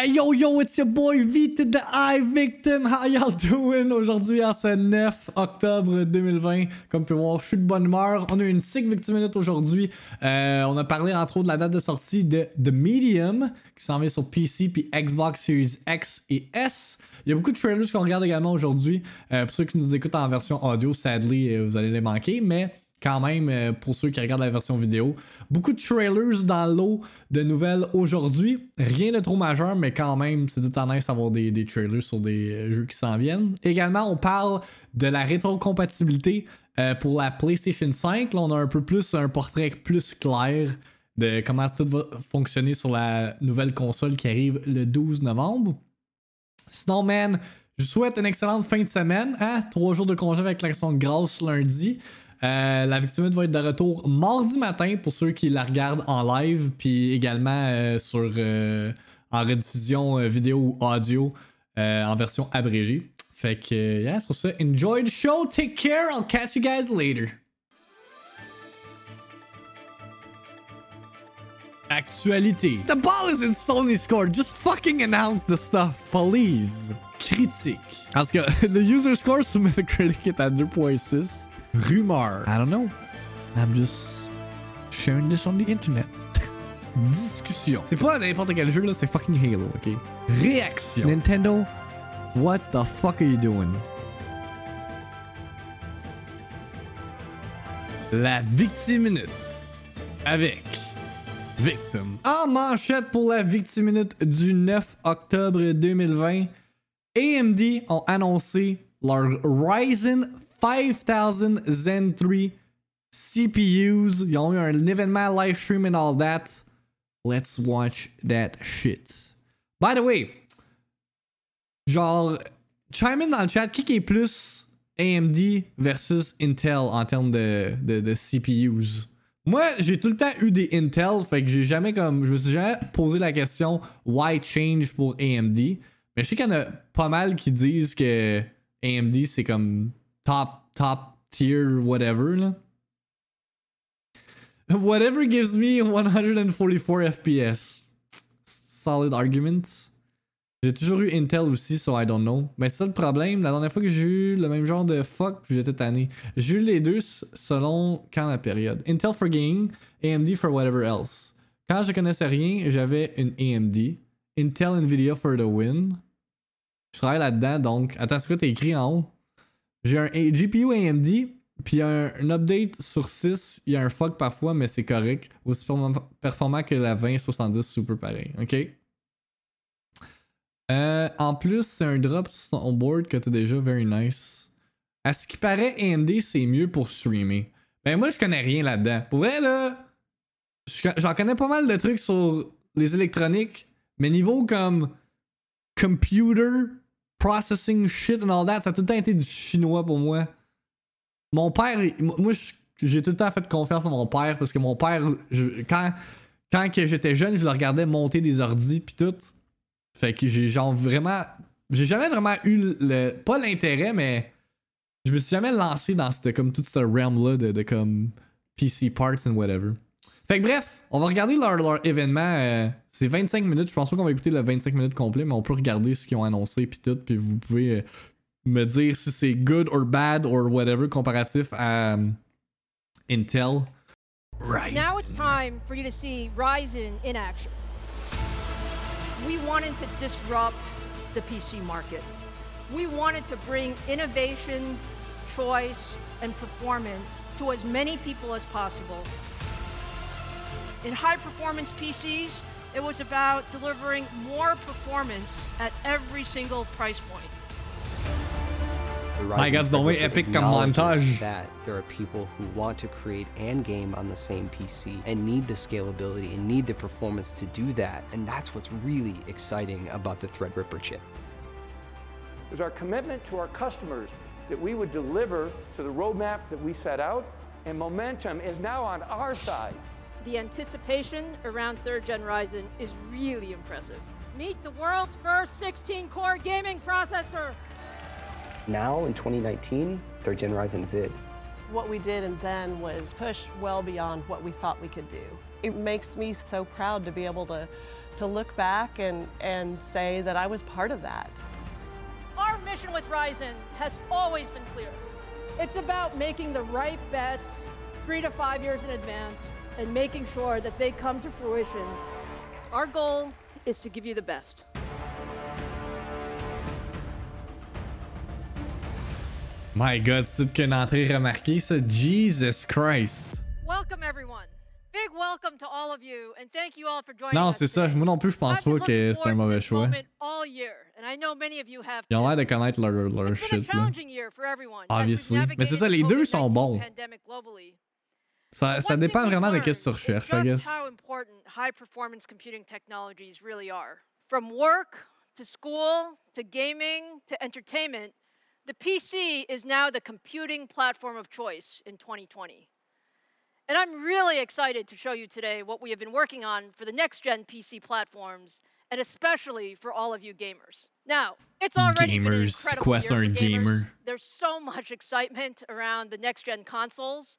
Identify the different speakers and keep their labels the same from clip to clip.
Speaker 1: Hey yo yo, it's your boy V to the I Victim. How y'all doing? Aujourd'hui, c'est 9 octobre 2020. Comme tu peux voir, je suis de bonne humeur. On a eu une sick Victim Minute aujourd'hui. Euh, on a parlé entre autres de la date de sortie de The Medium qui s'en vient sur PC puis Xbox Series X et S. Il y a beaucoup de trailers qu'on regarde également aujourd'hui. Euh, pour ceux qui nous écoutent en version audio, sadly, euh, vous allez les manquer, mais quand même, euh, pour ceux qui regardent la version vidéo. Beaucoup de trailers dans l'eau de nouvelles aujourd'hui. Rien de trop majeur, mais quand même, c'est tendance d'avoir des, des trailers sur des euh, jeux qui s'en viennent. Également, on parle de la rétrocompatibilité euh, pour la PlayStation 5. Là, on a un peu plus un portrait plus clair de comment tout va fonctionner sur la nouvelle console qui arrive le 12 novembre. Sinon, man, je vous souhaite une excellente fin de semaine. Hein? Trois jours de congé avec l'action de grâce lundi. Euh, la victime va être de retour mardi matin pour ceux qui la regardent en live, puis également euh, sur euh, en rediffusion vidéo ou audio en version abrégée. Fait que, yeah, sur ça, enjoy the show, take care, I'll catch you guys later. Actualité. The ball is in Sony's court. Just fucking announce the stuff, please. Critique. Tout cas, le user score sur Metacritic est à 2.6. Rumeur. I don't know. I'm just sharing this on the internet. Discussion. C'est pas n'importe quel jeu là, c'est fucking Halo, ok? Réaction. Nintendo, what the fuck are you doing? La victime minute. Avec Victim. En manchette pour la victime minute du 9 octobre 2020, AMD ont annoncé leur Ryzen 5000 Zen 3 CPUs. Ils ont eu un événement live stream and all that? Let's watch that shit. By the way, genre, chime in dans le chat, qui est plus AMD versus Intel en termes de, de, de CPUs? Moi, j'ai tout le temps eu des Intel, fait que j'ai jamais comme. Je me suis jamais posé la question why change pour AMD. Mais je sais qu'il y en a pas mal qui disent que AMD c'est comme top, top tier, whatever. Whatever gives me 144 FPS. Solid argument. J'ai toujours eu Intel aussi, so I don't know. Mais c'est ça le problème. La dernière fois que j'ai eu le même genre de fuck, puis j'étais tanné. J'ai eu les deux selon quand la période. Intel for gaming, AMD for whatever else. Quand je connaissais rien, j'avais une AMD. Intel Nvidia for the win. Je travaille là-dedans, donc. Attends, c'est quoi t'as écrit en haut? J'ai un GPU AMD, puis un, update sur 6. Il y a un fuck parfois, mais c'est correct. Aussi performant que la 2070 super pareil. Ok? Euh, en plus, c'est un drop sur board que t'as déjà very nice. À ce qui paraît, AMD c'est mieux pour streamer. Ben moi je connais rien là-dedans. Pour vrai là, j'en connais pas mal de trucs sur les électroniques, mais niveau comme computer, processing shit and all that, ça a tout le temps été du chinois pour moi. Mon père, moi j'ai tout le temps fait confiance à mon père parce que mon père, quand, j'étais jeune, je le regardais monter des ordis pis tout. Fait que j'ai genre vraiment. J'ai jamais vraiment eu le. Pas l'intérêt, mais. Je me suis jamais lancé dans comme tout ce realm-là de, de, comme PC parts and whatever. Fait que bref, on va regarder leur, leur événement. Euh, c'est 25 minutes. Je pense pas qu'on va écouter le 25 minutes complet, mais on peut regarder ce qu'ils ont annoncé puis tout. Puis vous pouvez euh, me dire si c'est good or bad or whatever comparatif à um, Intel.
Speaker 2: Ryzen. Now it's time for you to see Ryzen in action. we wanted to disrupt the PC market. We wanted to bring innovation, choice, and performance to as many people as possible. In high performance PCs, it was about delivering more performance at every single price point.
Speaker 1: My God, the way epic montage.
Speaker 3: That there are people who want to create and game on the same PC and need the scalability and need the performance to do that. And that's what's really exciting about the Threadripper chip.
Speaker 4: It was our commitment to our customers that we would deliver to the roadmap that we set out, and momentum is now on our side.
Speaker 2: The anticipation around third gen Ryzen is really impressive. Meet the world's first 16 core gaming processor.
Speaker 3: Now, in 2019, third gen Ryzen is it.
Speaker 5: What we did in Zen was push well beyond what we thought we could do. It makes me so proud to be able to to look back and, and say that I was part of that.
Speaker 2: Our mission with Ryzen has always been clear. It's about making the right bets three to five years in advance and making sure that they come to fruition. Our goal is to give you the best.
Speaker 1: My god, c'est qu'une entrée remarquée, ça. Jesus Christ.
Speaker 2: Welcome everyone. Big welcome to all of you and thank you all for joining
Speaker 1: Non,
Speaker 2: us
Speaker 1: c'est ça.
Speaker 2: today.
Speaker 1: Moi non plus, je pense
Speaker 2: I've been
Speaker 1: pas que c'est un mauvais choix.
Speaker 2: moment All year, and I know many of you have
Speaker 1: Ils ont
Speaker 2: too.
Speaker 1: l'air de connaître leur, leur
Speaker 2: a
Speaker 1: shit, là.
Speaker 2: year for everyone
Speaker 1: Obviously. Mais c'est
Speaker 2: navigated
Speaker 1: ça, les
Speaker 2: the
Speaker 1: deux sont bons. Ça, ça dépend vraiment de qu'est-ce que tu recherches, I guess.
Speaker 2: how important high performance computing technologies really are. From work to school to gaming to entertainment, the PC is now the computing platform of choice in 2020. And I'm really excited to show you today what we have been working on for the next gen PC platforms, and especially for all of you gamers. Now, it's already been an
Speaker 1: Gamers,
Speaker 2: incredible year for gamers.
Speaker 1: gamer?
Speaker 2: There's so much excitement around the next gen consoles.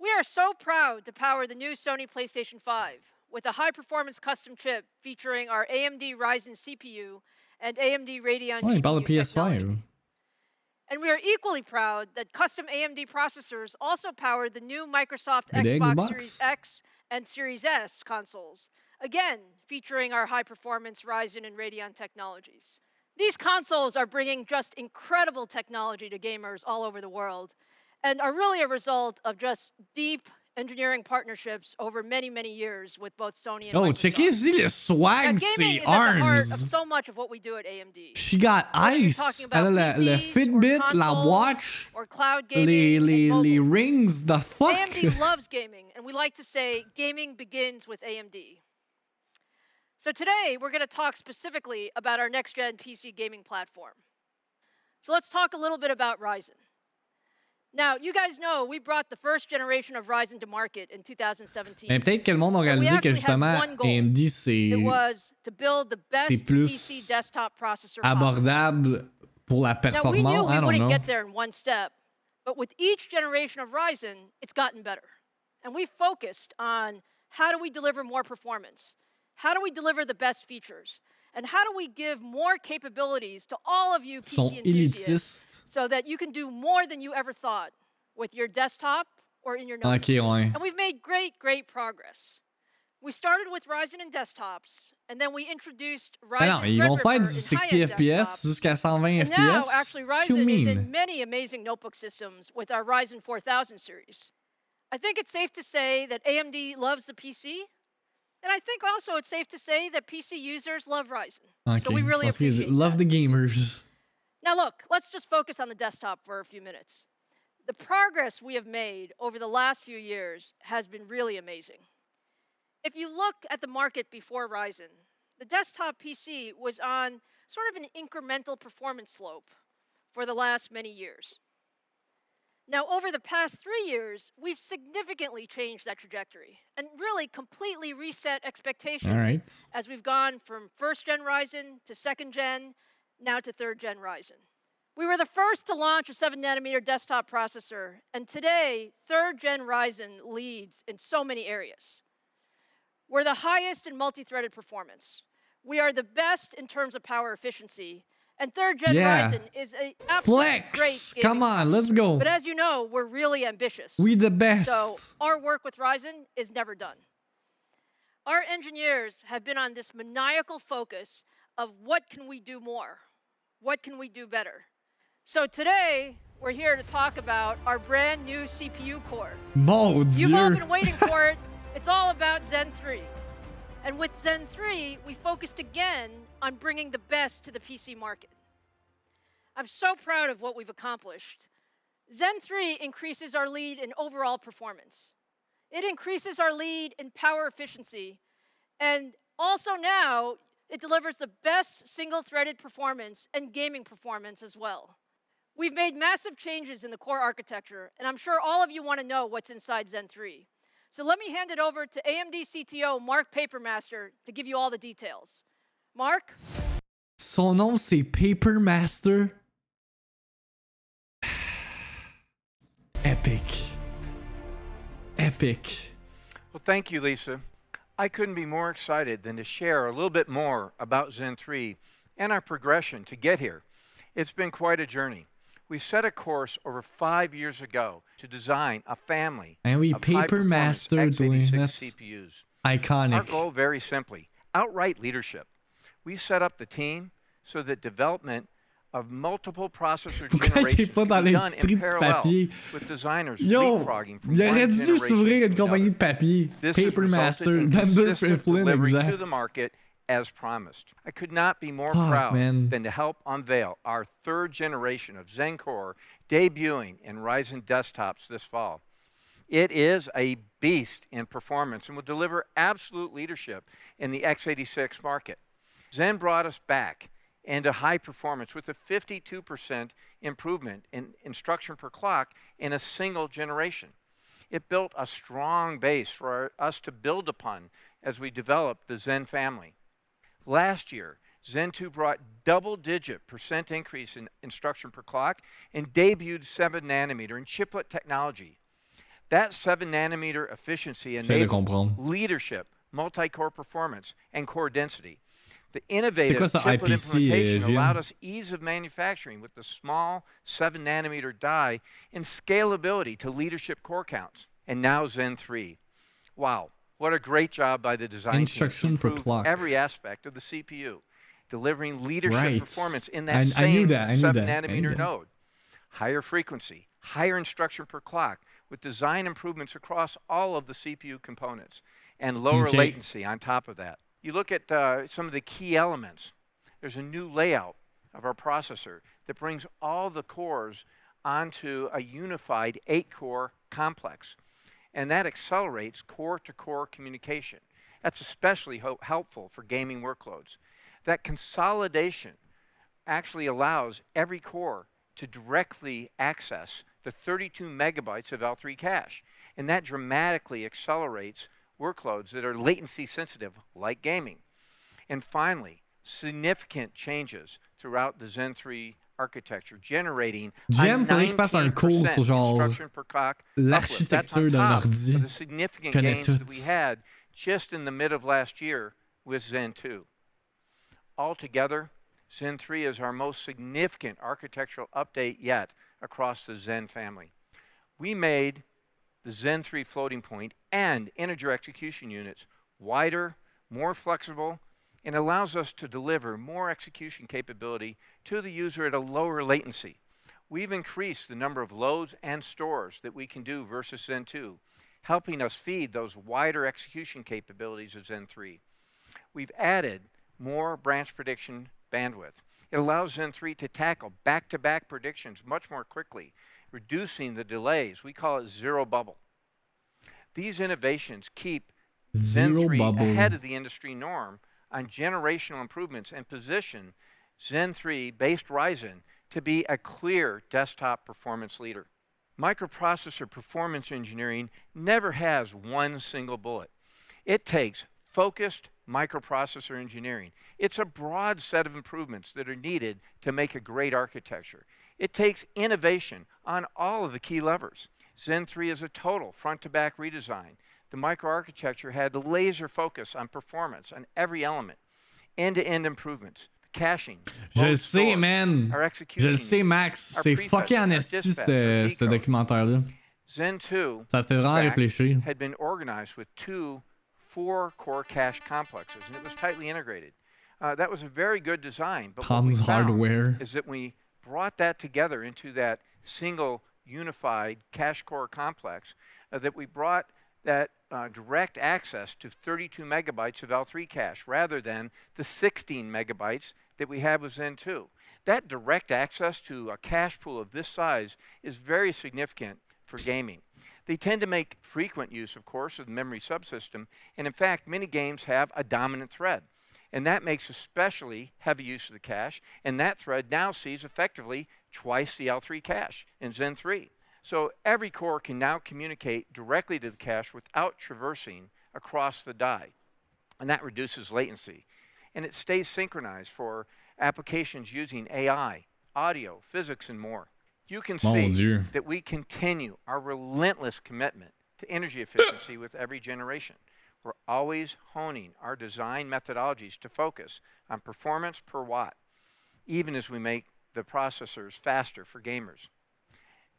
Speaker 2: We are so proud to power the new Sony PlayStation 5 with a high performance custom chip featuring our AMD Ryzen CPU and AMD Radeon
Speaker 1: Ouais, il parle de
Speaker 2: GPU technology.
Speaker 1: PS5.
Speaker 2: And we are equally proud that custom AMD processors also power the new Microsoft Xbox
Speaker 1: Xbox.
Speaker 2: Series X and Series S consoles, again featuring our high performance Ryzen and Radeon technologies. These consoles are bringing just incredible technology to gamers all over the world and are really a result of just deep engineering partnerships over many, many years with both Sony and
Speaker 1: Oh,
Speaker 2: Microsoft.
Speaker 1: checkez-y le
Speaker 2: Now,
Speaker 1: swag,
Speaker 2: gaming
Speaker 1: c'est
Speaker 2: is at the heart of so much of what we do at AMD.
Speaker 1: She got
Speaker 2: Whether
Speaker 1: ice.
Speaker 2: talking about
Speaker 1: la, le
Speaker 2: PCs or
Speaker 1: Fitbit, la
Speaker 2: consoles
Speaker 1: watch,
Speaker 2: or cloud gaming
Speaker 1: les,
Speaker 2: and
Speaker 1: les, les rings, the fuck.
Speaker 2: AMD loves gaming, and we like to say gaming begins with AMD. So today, we're going to talk specifically about our next gen PC gaming platform. So let's talk a little bit about Ryzen. Now, you guys know we brought the first generation of Ryzen to market in 2017.
Speaker 1: Mais peut-être que le monde a réalisé que justement. AMD, c'est
Speaker 2: It was to build the best
Speaker 1: plus
Speaker 2: PC desktop processor
Speaker 1: abordable pour la performance.
Speaker 2: Now, we knew we wouldn't get there in one step, but with each generation of Ryzen, it's gotten better. And we focused on how do we deliver more performance? How do we deliver the best features? And how do we give more capabilities to all of you PC enthusiasts so that you can do more than you ever thought with your desktop or in your notebook?
Speaker 1: Ok, ouais.
Speaker 2: And we've made great, great progress. We started with Ryzen and desktops, and then we introduced Ryzen
Speaker 1: non, ils vont faire du 60
Speaker 2: high-end
Speaker 1: FPS jusqu'à 120
Speaker 2: And now,
Speaker 1: FPS.
Speaker 2: actually, Ryzen is in many amazing notebook systems with our Ryzen 4000 series. I think it's safe to say that AMD loves the PC, and I think also it's safe to say that PC users love Ryzen.
Speaker 1: Ok,
Speaker 2: So we really
Speaker 1: qu'ils
Speaker 2: appreciate
Speaker 1: love the gamers.
Speaker 2: Now, look, let's just focus on the desktop for a few minutes. The progress we have made over the last few years has been really amazing. If you look at the market before Ryzen, the desktop PC was on sort of an incremental performance slope for the last many years. Now, over the past three years, we've significantly changed that trajectory and really completely reset expectations
Speaker 1: All right.
Speaker 2: as we've gone from first gen Ryzen to second gen, now to third gen Ryzen. We were the first to launch a 7 nanometer desktop processor, and today, third gen Ryzen leads in so many areas. We're the highest in multi threaded performance. We are the best in terms of power efficiency, and third gen
Speaker 1: Yeah.
Speaker 2: Ryzen is a absolutely great
Speaker 1: Flex! Come on, let's go.
Speaker 2: But as you know, we're really ambitious.
Speaker 1: We the best.
Speaker 2: So our work with Ryzen is never done. Our engineers have been on this maniacal focus of what can we do more? What can we do better? So today, we're here to talk about our brand new CPU core.
Speaker 1: Mon
Speaker 2: You've all been waiting for it. It's all about Zen 3. And with Zen 3, we focused again on bringing the best to the PC market. I'm so proud of what we've accomplished. Zen 3 increases our lead in overall performance. It increases our lead in power efficiency. And also now, it delivers the best single threaded performance and gaming performance as well. We've made massive changes in the core architecture, and I'm sure all of you want to know what's inside Zen 3. So let me hand it over to AMD CTO Mark Papermaster to give you all the details. Mark?
Speaker 1: Son nom, c'est Paper Master. Epic. Epic.
Speaker 4: Well, thank you, Lisa.
Speaker 6: I couldn't be more excited than to share a little bit more about Zen 3 and our progression to get here. It's been quite a journey. We set a course over five years ago to design a family
Speaker 1: And we
Speaker 6: of
Speaker 1: paper
Speaker 6: high-performance
Speaker 1: mastered, Dwayne.
Speaker 6: x86
Speaker 1: That's
Speaker 6: CPUs. Our
Speaker 1: iconic.
Speaker 6: goal, very simply, outright leadership. We set up the team so that development of multiple processor
Speaker 1: Pourquoi il est
Speaker 6: generations
Speaker 1: pas dans
Speaker 6: done
Speaker 1: l'industrie
Speaker 6: in
Speaker 1: du
Speaker 6: parallel
Speaker 1: papier?
Speaker 6: with designers
Speaker 1: Yo, il aurait dû s'ouvrir
Speaker 6: to
Speaker 1: une compagnie de papier. Paper Master, Dunder
Speaker 6: consistent
Speaker 1: Flynn,
Speaker 6: delivery to
Speaker 1: exact.
Speaker 6: the market as promised. I could not be more
Speaker 1: Fuck,
Speaker 6: proud
Speaker 1: man.
Speaker 6: than to help unveil our third generation of Zen Core debuting in Ryzen desktops this fall. It is a beast in performance and will deliver absolute leadership in the x86 market. Zen brought us back into high performance with a 52% improvement in instruction per clock in a single generation. It built a strong base for our- us to build upon as we developed the Zen family. Last year, Zen 2 brought double digit percent increase in instruction per clock and debuted 7 nanometer in chiplet technology. That 7 nanometer efficiency enabled leadership, multi core performance, and core density. The innovative
Speaker 1: quoi ça,
Speaker 6: chiplet
Speaker 1: IPC,
Speaker 6: implementation allowed us ease of manufacturing with the small 7 nanometer die and scalability to leadership core counts. And now Zen 3. Wow, what a great job by the design
Speaker 1: Instruction
Speaker 6: team to
Speaker 1: per clock.
Speaker 6: every aspect of the CPU, delivering leadership
Speaker 1: Right.
Speaker 6: performance in that
Speaker 1: I knew
Speaker 6: same
Speaker 1: that, I knew
Speaker 6: 7
Speaker 1: that,
Speaker 6: nanometer
Speaker 1: that.
Speaker 6: node. Higher frequency, higher instruction per clock, with design improvements across all of the CPU components, and lower
Speaker 1: Okay.
Speaker 6: latency on top of that. You look at uh, some of the key elements. There's a new layout of our processor that brings all the cores onto a unified eight core complex. And that accelerates core to core communication. That's especially ho- helpful for gaming workloads. That consolidation actually allows every core to directly access the 32 megabytes of L3 cache. And that dramatically accelerates workloads that are latency sensitive, like gaming. And finally, significant changes throughout the Zen 3 architecture, generating
Speaker 1: Jen, faudrait fasse un cours sur genre
Speaker 6: per clock uplift. That's on
Speaker 1: l'architecture d'un ordi.
Speaker 6: of the significant
Speaker 1: Connais
Speaker 6: gains that we had just in the mid of last year with Zen 2. Altogether, Zen 3 is our most significant architectural update yet across the Zen family. We made the Zen 3 floating point and integer execution units wider, more flexible, and allows us to deliver more execution capability to the user at a lower latency. We've increased the number of loads and stores that we can do versus Zen 2, helping us feed those wider execution capabilities of Zen 3. We've added more branch prediction bandwidth. It allows Zen 3 to tackle back to back predictions much more quickly, reducing the delays. We call it zero bubble. These innovations keep Zen
Speaker 1: Zero
Speaker 6: 3
Speaker 1: bubble.
Speaker 6: ahead of the industry norm on generational improvements and position Zen 3 based Ryzen to be a clear desktop performance leader. Microprocessor performance engineering never has one single bullet. It takes focused microprocessor engineering. It's a broad set of improvements that are needed to make a great architecture. It takes innovation on all of the key levers. Zen 3 is a total front to back redesign. The microarchitecture had laser focus on performance on every element, end to end improvements, caching.
Speaker 1: Je sais, man.
Speaker 6: our
Speaker 1: Je sais, Max. C'est fucké en
Speaker 6: our
Speaker 1: esti,
Speaker 6: dispatch,
Speaker 1: ce,
Speaker 6: our
Speaker 1: euh,
Speaker 6: ce
Speaker 1: documentaire-là.
Speaker 6: Zen 2
Speaker 1: Ça fait vraiment réfléchir.
Speaker 6: had been organized with two four core cache complexes, and it was tightly integrated. Uh, that was a very good design, but
Speaker 1: Tom's Hardware.
Speaker 6: is that we brought that together into that single unified cache core complex, uh, that we brought that uh, direct access to 32 megabytes of L3 cache rather than the 16 megabytes that we had with Zen 2. That direct access to a cache pool of this size is very significant for gaming. They tend to make frequent use, of course, of the memory subsystem, and in fact, many games have a dominant thread. And that makes especially heavy use of the cache, and that thread now sees effectively twice the L3 cache in Zen 3. So every core can now communicate directly to the cache without traversing across the die, and that reduces latency. And it stays synchronized for applications using AI, audio, physics, and more. You can
Speaker 1: Mon
Speaker 6: see
Speaker 1: Dieu.
Speaker 6: that we continue our relentless commitment to energy efficiency with every generation. we're always honing our design methodologies to focus on performance per watt, even as we make the processors faster for gamers.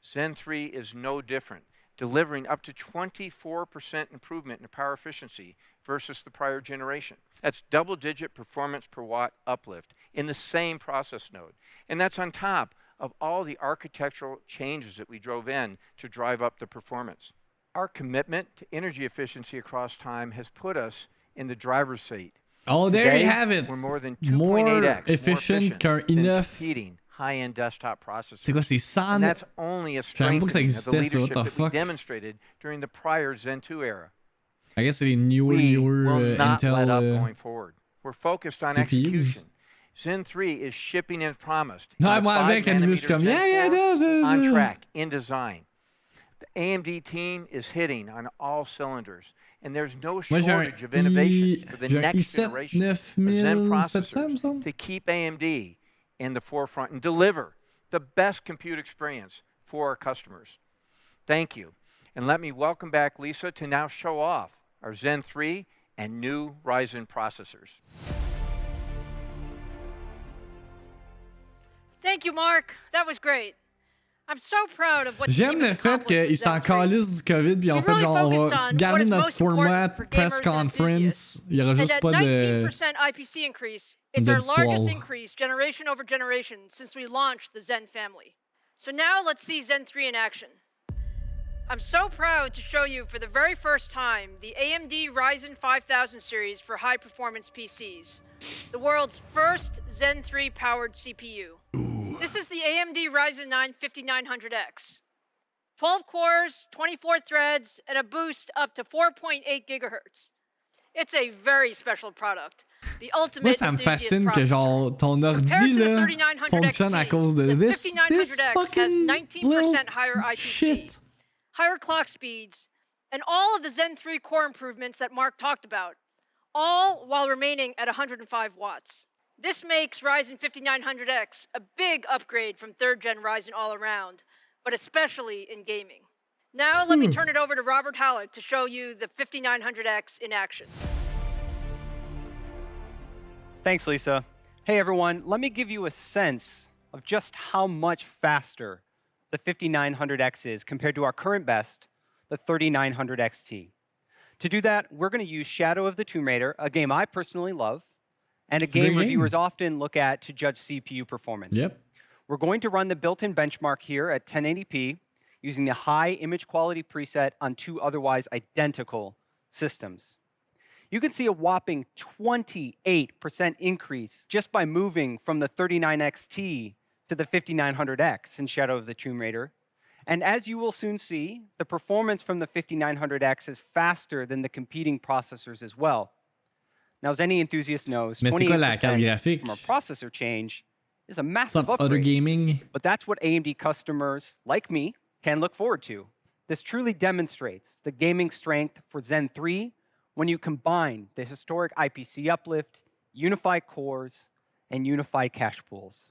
Speaker 6: Zen 3 is no different, delivering up to 24% improvement in power efficiency versus the prior generation. That's double digit performance per watt uplift in the same process node. And that's on top of all the architectural changes that we drove in to drive up the performance. Our commitment to energy efficiency across time has put us in the driver's seat.
Speaker 1: Oh, there
Speaker 6: Today,
Speaker 1: you have it.
Speaker 6: We're more than 2.8x
Speaker 1: efficient qu'un
Speaker 6: than
Speaker 1: i9.
Speaker 6: competing high-end desktop processors.
Speaker 1: C'est quoi, c'est 100
Speaker 6: And that's only a
Speaker 1: savais même pas que ça
Speaker 6: strengthening of the
Speaker 1: existait, ça, what
Speaker 6: leadership
Speaker 1: the
Speaker 6: that we demonstrated during the prior Zen 2 era.
Speaker 1: I guess les newer,
Speaker 6: We
Speaker 1: newer
Speaker 6: will
Speaker 1: uh,
Speaker 6: not
Speaker 1: Intel.
Speaker 6: let up
Speaker 1: uh,
Speaker 6: going forward. We're focused on
Speaker 1: CPUs.
Speaker 6: execution. Zen 3 is shipping as promised.
Speaker 1: Non,
Speaker 6: and the
Speaker 1: moi,
Speaker 6: 5
Speaker 1: avec Animus, je suis
Speaker 6: nanometer
Speaker 1: comme,
Speaker 6: Zen
Speaker 1: yeah, yeah,
Speaker 6: 4
Speaker 1: it is,
Speaker 6: on track in design. The AMD team is hitting on all cylinders, and there's no shortage of innovations
Speaker 1: i-
Speaker 6: for the next generation of Zen processors to keep AMD in the forefront and deliver the best compute experience for our customers. Thank you. And let me welcome back Lisa to now show off our Zen 3 and new Ryzen processors.
Speaker 2: Thank you, Mark. That was great. I'm so proud of what
Speaker 1: J'aime le fait qu'ils s'en
Speaker 2: Zen 3.
Speaker 1: calissent du COVID, puis en fait,
Speaker 2: really
Speaker 1: genre, on va garder notre format press conference. Il y aura juste pas de.
Speaker 2: 19% IPC increase, it's our largest increase generation over generation since we launched the Zen family. So now let's see Zen 3 in action. I'm so proud to show you for the very first time the AMD Ryzen 5000 series for high performance PCs, the world's first Zen 3 powered CPU. This is the AMD Ryzen 9 5900X. 12 cores, 24 threads, and a boost up to 4.8 gigahertz. It's a very special product. The ultimate Moi,
Speaker 1: ça me fascine que, genre, ton ordi,
Speaker 2: Compared to the
Speaker 1: là,
Speaker 2: 3900
Speaker 1: fonctionne à cause de this, this
Speaker 2: 5900X has
Speaker 1: fucking
Speaker 2: 19% higher IPC,
Speaker 1: shit.
Speaker 2: higher clock speeds, and all of the Zen 3 core improvements that Mark talked about, all while remaining at 105 watts. This makes Ryzen 5900X a big upgrade from third gen Ryzen all around, but especially in gaming. Now let me
Speaker 1: Hmm.
Speaker 2: turn it over to Robert Hallock to show you the 5900X in action.
Speaker 7: Thanks, Lisa. Hey, everyone. Let me give you a sense of just how much faster the 5900X is compared to our current best, the 3900 XT. To do that, we're going to use Shadow of the Tomb Raider, a game I personally love, and a
Speaker 1: It's a
Speaker 7: game
Speaker 1: game.
Speaker 7: reviewers often look at to judge CPU performance.
Speaker 1: Yep.
Speaker 7: We're going to run the built-in benchmark here at 1080p using the high image quality preset on two otherwise identical systems. You can see a whopping 28% increase just by moving from the 39XT to the 5900X in Shadow of the Tomb Raider. And as you will soon see, the performance from the 5900X is faster than the competing processors as well. Now, as any enthusiast knows,
Speaker 1: Mais c'est quoi la
Speaker 7: 28%
Speaker 1: carte graphique?
Speaker 7: from a processor change is a massive
Speaker 1: up, Other. Gaming?
Speaker 7: But that's what AMD customers like me can look forward to. This truly demonstrates the gaming strength for Zen 3 when you combine the historic IPC uplift, unified cores, and unified cache pools.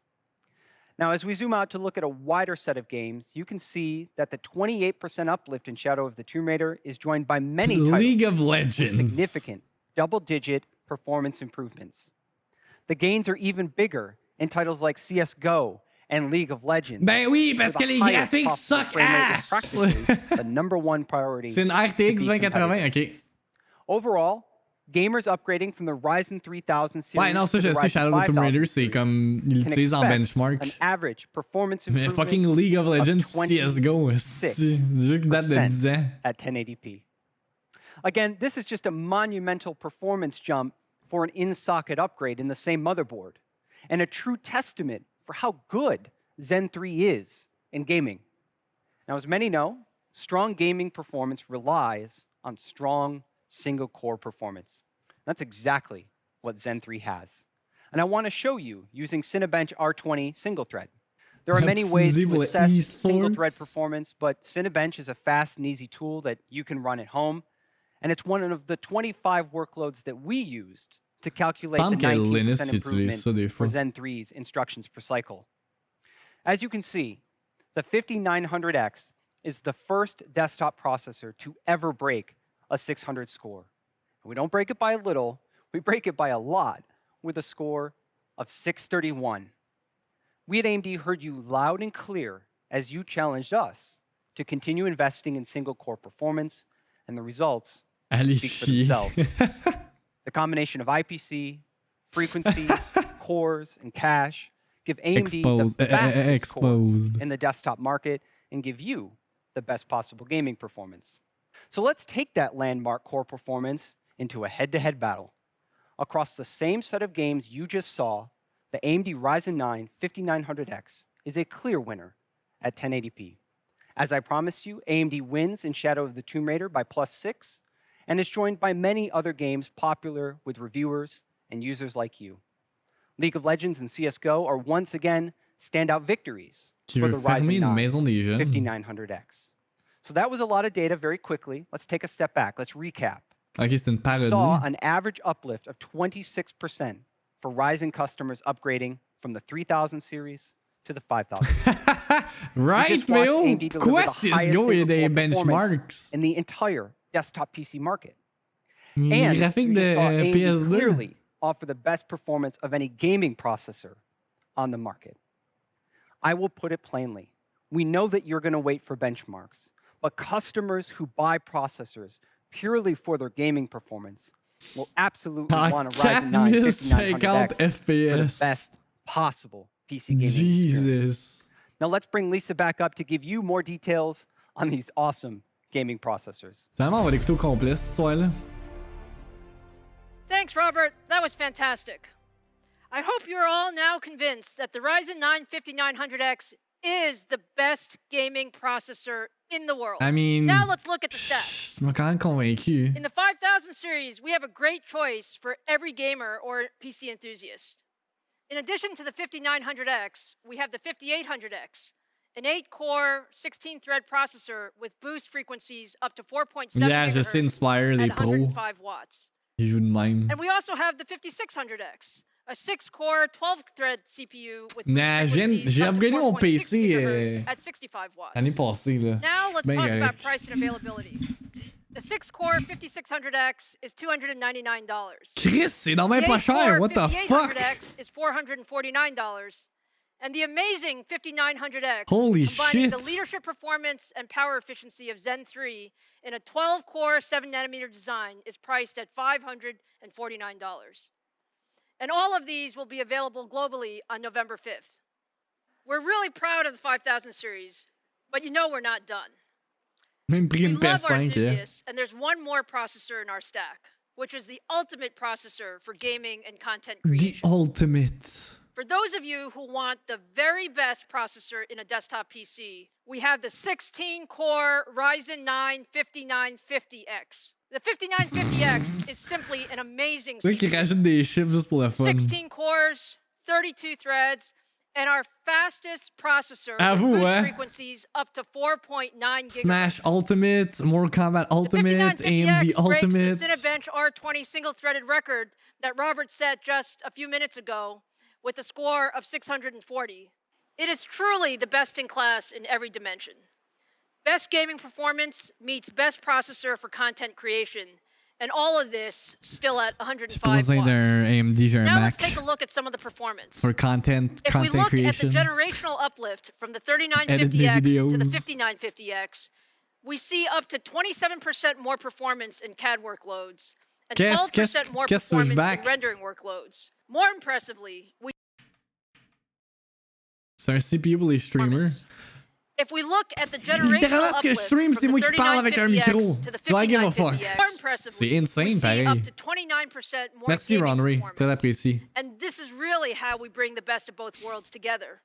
Speaker 7: Now, as we zoom out to look at a wider set of games, you can see that the 28% uplift in Shadow of the Tomb Raider is joined by many
Speaker 1: League
Speaker 7: titles
Speaker 1: of
Speaker 7: with
Speaker 1: Legends.
Speaker 7: significant double-digit performance improvements. The gains are even bigger in titles like CS:GO and League of Legends.
Speaker 1: Ben oui, parce que les graphiques suck
Speaker 7: frame rate is
Speaker 1: ass.
Speaker 7: the number one priority.
Speaker 1: C'est une RTX 2080, ok.
Speaker 7: Overall, gamers upgrading from the Ryzen 3000 series
Speaker 1: Ouais, non, ça,
Speaker 7: to
Speaker 1: je
Speaker 7: the
Speaker 1: sais,
Speaker 7: Ryzen
Speaker 1: Shadow of the Tomb Raider, c'est comme, ils l'utilisent en benchmark.
Speaker 7: An average performance
Speaker 1: Mais
Speaker 7: improvement
Speaker 1: fucking League of Legends,
Speaker 7: of 26
Speaker 1: CSGO, jeu qui date de 10 ans.
Speaker 7: at 1080p. Again, this is just a monumental performance jump for an in-socket upgrade in the same motherboard, and a true testament for how good Zen 3 is in gaming. Now, as many know, strong gaming performance relies on strong single-core performance. That's exactly what Zen 3 has. And I want to show you using Cinebench R20 single thread. There are many ways to assess single thread performance, but Cinebench is a fast and easy tool that you can run at home. And it's one of the 25 workloads that we used to calculate the
Speaker 1: Semble que
Speaker 7: 19% improvement for. Zen 3's instructions per cycle. As you can see, the 5900X is the first desktop processor to ever break a 600 score. We don't break it by a little, we break it by a lot with a score of 631. We at AMD heard you loud and clear as you challenged us to continue investing in single core performance, and the results speak for themselves. the combination of IPC, frequency, cores, and cache give AMD
Speaker 1: Exposed-
Speaker 7: the
Speaker 1: eh, eh, eh,
Speaker 7: fastest
Speaker 1: exposed.
Speaker 7: cores in the desktop market and give you the best possible gaming performance. So let's take that landmark core performance into a head-to-head battle. Across the same set of games you just saw, the AMD Ryzen 9 5900X is a clear winner at 1080p. As I promised you, AMD wins in Shadow of the Tomb Raider by plus six and is joined by many other games popular with reviewers and users like you. League of Legends and CSGO are once again standout victories for the Ryzen 9
Speaker 1: maison des jeunes.
Speaker 7: 5900X. So that was a lot of data very quickly. Let's take a step back. Let's recap.
Speaker 1: Ok, c'est une parodie.
Speaker 7: Saw an average uplift of 26% for Ryzen customers upgrading from the 3000 series to the 5000.
Speaker 1: right,
Speaker 7: just watched
Speaker 1: mais oh,
Speaker 7: AMD deliver
Speaker 1: quoi
Speaker 7: the
Speaker 1: c'est
Speaker 7: highest
Speaker 1: go et
Speaker 7: single
Speaker 1: des benchmarks?
Speaker 7: in the entire desktop PC market. And
Speaker 1: de
Speaker 7: just saw
Speaker 1: euh,
Speaker 7: AMD
Speaker 1: PS2.
Speaker 7: clearly offer the best performance of any gaming processor on the market. I will put it plainly. We know that you're going to wait for benchmarks, but customers who buy processors purely for their gaming performance will absolutely want a Ryzen 9
Speaker 1: 4050
Speaker 7: 5900X for the
Speaker 1: FPS.
Speaker 7: best possible PC gaming experience. Now let's bring Lisa back up to give you more details on these awesome gaming processors.
Speaker 1: Finalement, on va l'écouter au complet cette histoire-là.
Speaker 2: Thanks, Robert. That was fantastic. I hope you're all now convinced that the Ryzen 9 5900X is the best gaming processor in the world.
Speaker 1: I mean.
Speaker 2: now let's look at the stats.
Speaker 1: Je suis quand même convaincu.
Speaker 2: In the 5000 series, we have a great choice for every gamer or PC enthusiast. In addition to the 5900X, we have the 5800X, an 8 core, 16 thread processor with boost frequencies up to 4.7
Speaker 1: Yeah, je sais Inspire, les pros.
Speaker 2: 105 watts.
Speaker 1: Ils jouent de même.
Speaker 2: And we also have the 5600X, a 6 core, 12 thread CPU with
Speaker 1: Nah, j'ai-
Speaker 2: frequencies
Speaker 1: j'ai
Speaker 2: up to
Speaker 1: upgradé mon
Speaker 2: 4.6
Speaker 1: PC, euh,
Speaker 2: at 65 watts.
Speaker 1: L'année passée, là.
Speaker 2: Now let's
Speaker 1: Ben
Speaker 2: talk about price and availability. The 6 core 5600X is $299.
Speaker 1: Chris, c'est dans même pas
Speaker 2: 8
Speaker 1: cher. What the fuck?
Speaker 2: 5800X is $449. And the amazing 5900X,
Speaker 1: Holy
Speaker 2: combining the leadership performance and power efficiency of Zen 3 in a 12 core 7 nanometer design, is priced at $549. And all of these will be available globally on November 5th. We're really proud of the 5000 series, but you know we're not done. We love our enthusiasts, and there's one more processor in our stack, which is the ultimate processor for gaming and content creation. The.
Speaker 1: Ultimate.
Speaker 2: For those of you who want the very best processor in a desktop PC, we have the 16 core Ryzen 9 5950X. The 5950X is simply an amazing CPU.
Speaker 1: des chiffres juste pour le fun.
Speaker 2: 16 cores, 32 threads, and our fastest processor with boost
Speaker 1: hein?
Speaker 2: frequencies up to 4.9 gigahertz.
Speaker 1: Smash Ultimate, Mortal Kombat
Speaker 2: The
Speaker 1: Ultimate,
Speaker 2: 5950X
Speaker 1: AMD
Speaker 2: breaks
Speaker 1: Ultimate.
Speaker 2: the Cinebench R20 single-threaded record that Robert set just a few minutes ago with a score of 640. It is truly the best in class in every dimension. Best gaming performance meets best processor for content creation, and all of this still at
Speaker 1: J'ai pas
Speaker 2: 105
Speaker 1: besoin
Speaker 2: watts.
Speaker 1: d'un AMD,
Speaker 2: Now
Speaker 1: Mac.
Speaker 2: let's take a look at some of the performance.
Speaker 1: For content,
Speaker 2: If we look
Speaker 1: creation.
Speaker 2: at the generational uplift from the 3950X to the 5950X, we see up to 27% more performance in CAD workloads and
Speaker 1: Qu'est-ce-
Speaker 2: 12%
Speaker 1: qu'est-ce-
Speaker 2: more
Speaker 1: je
Speaker 2: performance
Speaker 1: back?
Speaker 2: in rendering workloads. More impressively, we
Speaker 1: C'est un CPU les
Speaker 2: If we look at the generational
Speaker 1: ce que stream,
Speaker 2: from the
Speaker 1: qui parle avec un
Speaker 2: 3950X to the
Speaker 1: Do I give a fuck?
Speaker 2: 5950X, more impressively,
Speaker 1: C'est insane, pareil.
Speaker 2: up to 29% more
Speaker 1: Merci,
Speaker 2: gaming
Speaker 1: Ron Ray. C'est très apprécié.
Speaker 2: And this is really how we bring the best of both worlds together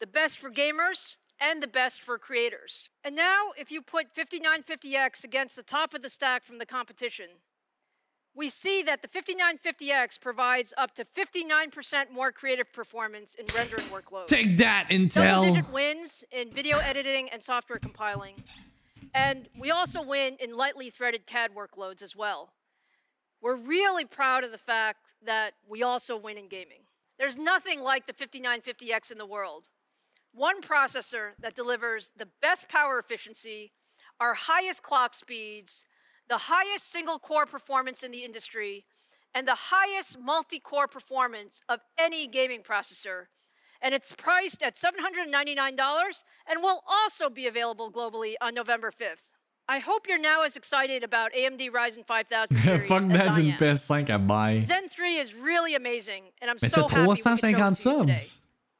Speaker 2: the best for gamers and the best for creators. And now, if you put 5950X against the top of the stack from the competition, we see that the 5950X provides up to 59% more creative performance in rendering workloads.
Speaker 1: Take that, Intel.
Speaker 2: Double
Speaker 1: Intel.
Speaker 2: digit wins in video editing and software compiling. And we also win in lightly threaded CAD workloads as well. We're really proud of the fact that we also win in gaming. There's nothing like the 5950X in the world. One processor that delivers the best power efficiency, our highest clock speeds, the highest single core performance in the industry, and the highest multi core performance of any gaming processor. And it's priced at $799 and will also be available globally on November 5th. I hope you're now as excited about AMD Ryzen 5000 series
Speaker 1: Fuck
Speaker 2: as I am.
Speaker 1: PS5 à bail.
Speaker 2: Zen 3 is really amazing, and I'm
Speaker 1: Mais
Speaker 2: so
Speaker 1: t'as
Speaker 2: happy we could show it to you today.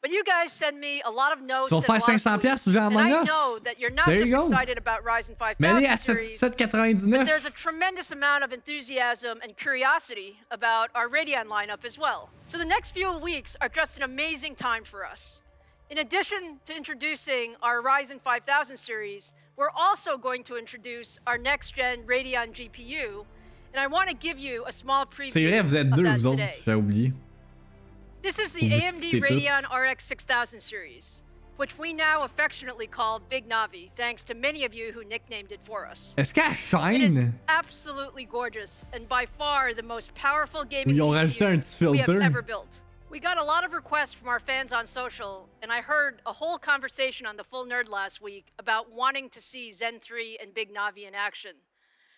Speaker 2: But you guys send me a lot of notes
Speaker 1: Tu vas
Speaker 2: and a
Speaker 1: faire
Speaker 2: of
Speaker 1: 500
Speaker 2: tweets,
Speaker 1: piastres, genre
Speaker 2: and I
Speaker 1: Among Us.
Speaker 2: know that you're not
Speaker 1: There you
Speaker 2: just
Speaker 1: go.
Speaker 2: excited about Ryzen 5000
Speaker 1: Mais allez à
Speaker 2: series,
Speaker 1: 7,99.
Speaker 2: there's a tremendous amount of enthusiasm and curiosity about our Radeon lineup as well. So the next few weeks are just an amazing time for us. In addition to introducing our Ryzen 5000 series, we're also going to introduce our next gen Radeon GPU, and I want to give you a small preview
Speaker 1: C'est vrai, vous êtes
Speaker 2: of
Speaker 1: deux,
Speaker 2: that
Speaker 1: vous autres.
Speaker 2: today.
Speaker 1: J'ai oublié.
Speaker 2: This is the AMD. Radeon RX 6000 series, which we now affectionately call Big Navi, thanks to many of you who nicknamed it for us.
Speaker 1: Est-ce qu'elle
Speaker 2: It is
Speaker 1: shine?
Speaker 2: absolutely gorgeous and by far the most powerful gaming
Speaker 1: Ils ont rajouté un
Speaker 2: GPU
Speaker 1: petit
Speaker 2: we have
Speaker 1: filter.
Speaker 2: ever built. We got a lot of requests from our fans on social, and I heard a whole conversation on the Full Nerd last week about wanting to see Zen 3 and Big Navi in action.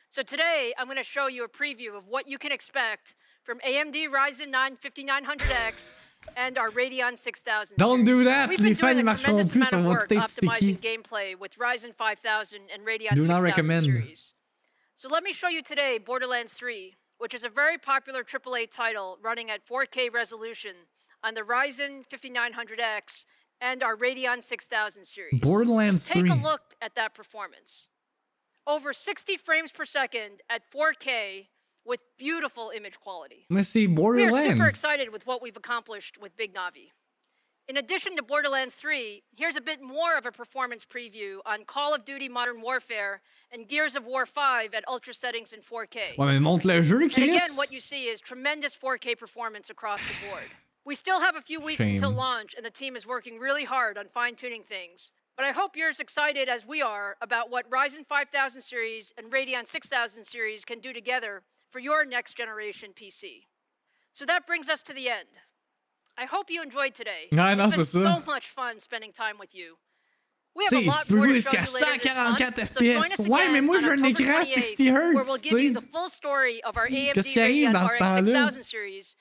Speaker 2: So today, I'm going to show you a preview of what you can expect from AMD Ryzen 9 5900X and our Radeon 6000.
Speaker 1: Don't do that.
Speaker 2: We've been doing a tremendous amount of work optimizing gameplay with Ryzen 5000 and Radeon
Speaker 1: Do not
Speaker 2: 6000
Speaker 1: recommend.
Speaker 2: series. So let me show you today Borderlands 3, which is a very popular AAA title running at 4K resolution on the Ryzen 5900X and our Radeon 6000 series.
Speaker 1: Borderlands
Speaker 2: Just take
Speaker 1: 3.
Speaker 2: a look at that performance. Over 60 frames per second at 4K with beautiful image quality.
Speaker 1: Mais c'est
Speaker 2: We are
Speaker 1: Borderlands.
Speaker 2: super excited with what we've accomplished with Big Navi. In addition to Borderlands 3, here's a bit more of a performance preview on Call of Duty Modern Warfare and Gears of War 5 at ultra settings in 4K.
Speaker 1: Ouais, mais montre le jeu,
Speaker 2: And again, what you see is tremendous 4K performance across the board. We still have a few weeks
Speaker 1: Shame.
Speaker 2: until launch, and the team is working really hard on fine tuning things. But I hope you're as excited as we are about what Ryzen 5000 series and Radeon 6000 series can do together for your next generation PC. So that brings us to the end. I hope you enjoyed today. It's been so much fun spending time with you. We have a lot
Speaker 1: tu peux
Speaker 2: more to
Speaker 1: jouer
Speaker 2: show
Speaker 1: jusqu'à
Speaker 2: you later this month,
Speaker 1: 144
Speaker 2: so join us
Speaker 1: FPS. Ouais, mais moi,
Speaker 2: on
Speaker 1: j'ai un
Speaker 2: October
Speaker 1: écran 60 Hz,
Speaker 2: Where we'll give you the full story of our AMD
Speaker 1: Qu'est-ce qui arrive dans ce temps-là?
Speaker 2: 6000 series.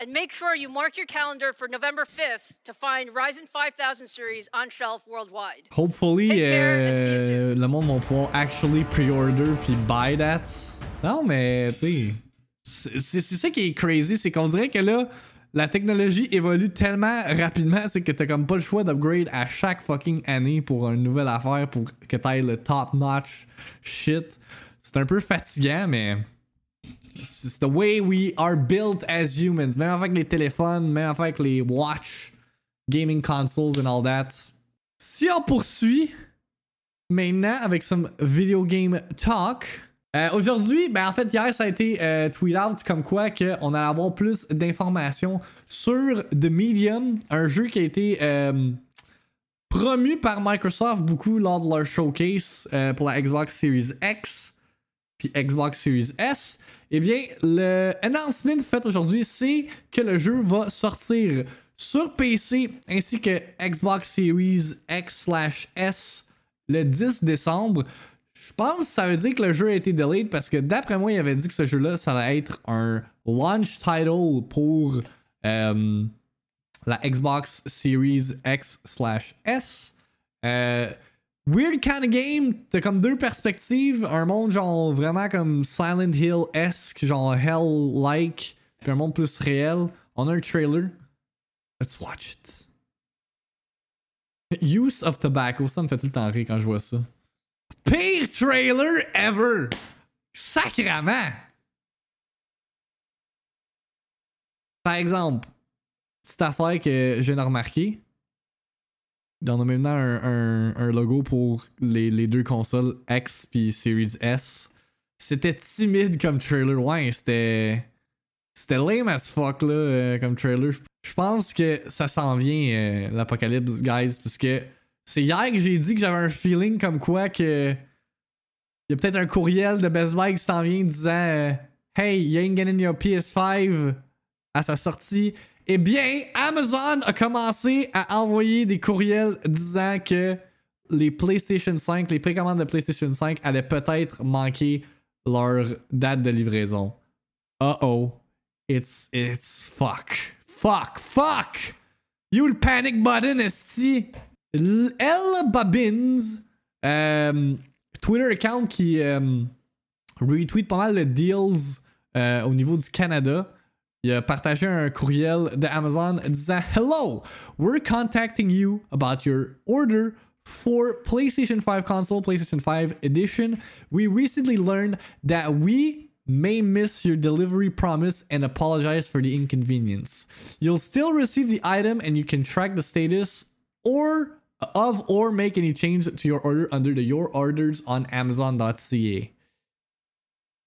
Speaker 2: And make sure you mark your calendar for November 5th to find Ryzen 5000 series on shelf worldwide.
Speaker 1: Hopefully,
Speaker 2: Take care and see you
Speaker 1: euh, le monde va pouvoir actually pre-order puis buy that. Non, mais tu sais, c'est ça qui est crazy, c'est qu'on dirait que là, la technologie évolue tellement rapidement, c'est que t'as comme pas le choix d'upgrade à chaque fucking année pour une nouvelle affaire pour que t'ailles le top-notch shit. C'est un peu fatigant, mais c'est the way we are built as humans. Même avec les téléphones, même avec les watch, gaming consoles and all that. Si on poursuit maintenant avec some video game talk. Euh, Aujourd'hui, ben en fait, hier, ça a été euh, tweet out comme quoi qu'on allait avoir plus d'informations sur The Medium, un jeu qui a été euh, promu par Microsoft beaucoup lors de leur showcase euh, pour la Xbox Series X puis Xbox Series S. Eh bien, le announcement fait aujourd'hui, c'est que le jeu va sortir sur PC ainsi que Xbox Series X/S le 10 décembre. Je pense que ça veut dire que le jeu a été delayed parce que d'après moi, il avait dit que ce jeu-là, ça allait être un launch title pour euh, la Xbox Series X/S. Euh, weird kind of game. T'as comme deux perspectives. Un monde genre vraiment comme Silent Hill-esque, genre Hell-like, puis un monde plus réel. On a un trailer. Let's watch it. Use of tobacco, ça me fait tout le temps rire quand je vois ça. Pire trailer ever! Sacrament! Par exemple, petite affaire que je viens de remarquer. On a maintenant un, logo pour les, les deux consoles X puis Series S. C'était timide comme trailer. Ouais, c'était. C'était lame as fuck là, euh, comme trailer. Je pense que ça s'en vient, euh, l'apocalypse, guys, parce que c'est hier que j'ai dit que j'avais un feeling comme quoi que. Il y a peut-être un courriel de Best Buy qui s'en vient disant euh, Hey, you ain't getting your PS5 à sa sortie. Eh bien, Amazon a commencé à envoyer des courriels disant que les PlayStation 5, les précommandes de PlayStation 5 allaient peut-être manquer leur date de livraison. Uh oh. It's. It's. Fuck. Fuck. Fuck! You panic button, esti! L- Babins, euh, Twitter account qui euh, retweet pas mal de deals euh, au niveau du Canada. Il a partagé un courriel de Amazon disant Hello, we're contacting you about your order for PlayStation 5 console, PlayStation 5 edition. We recently learned that we may miss your delivery promise and apologize for the inconvenience. You'll still receive the item and you can track the status or of or make any change to your order under the your orders on amazon.ca.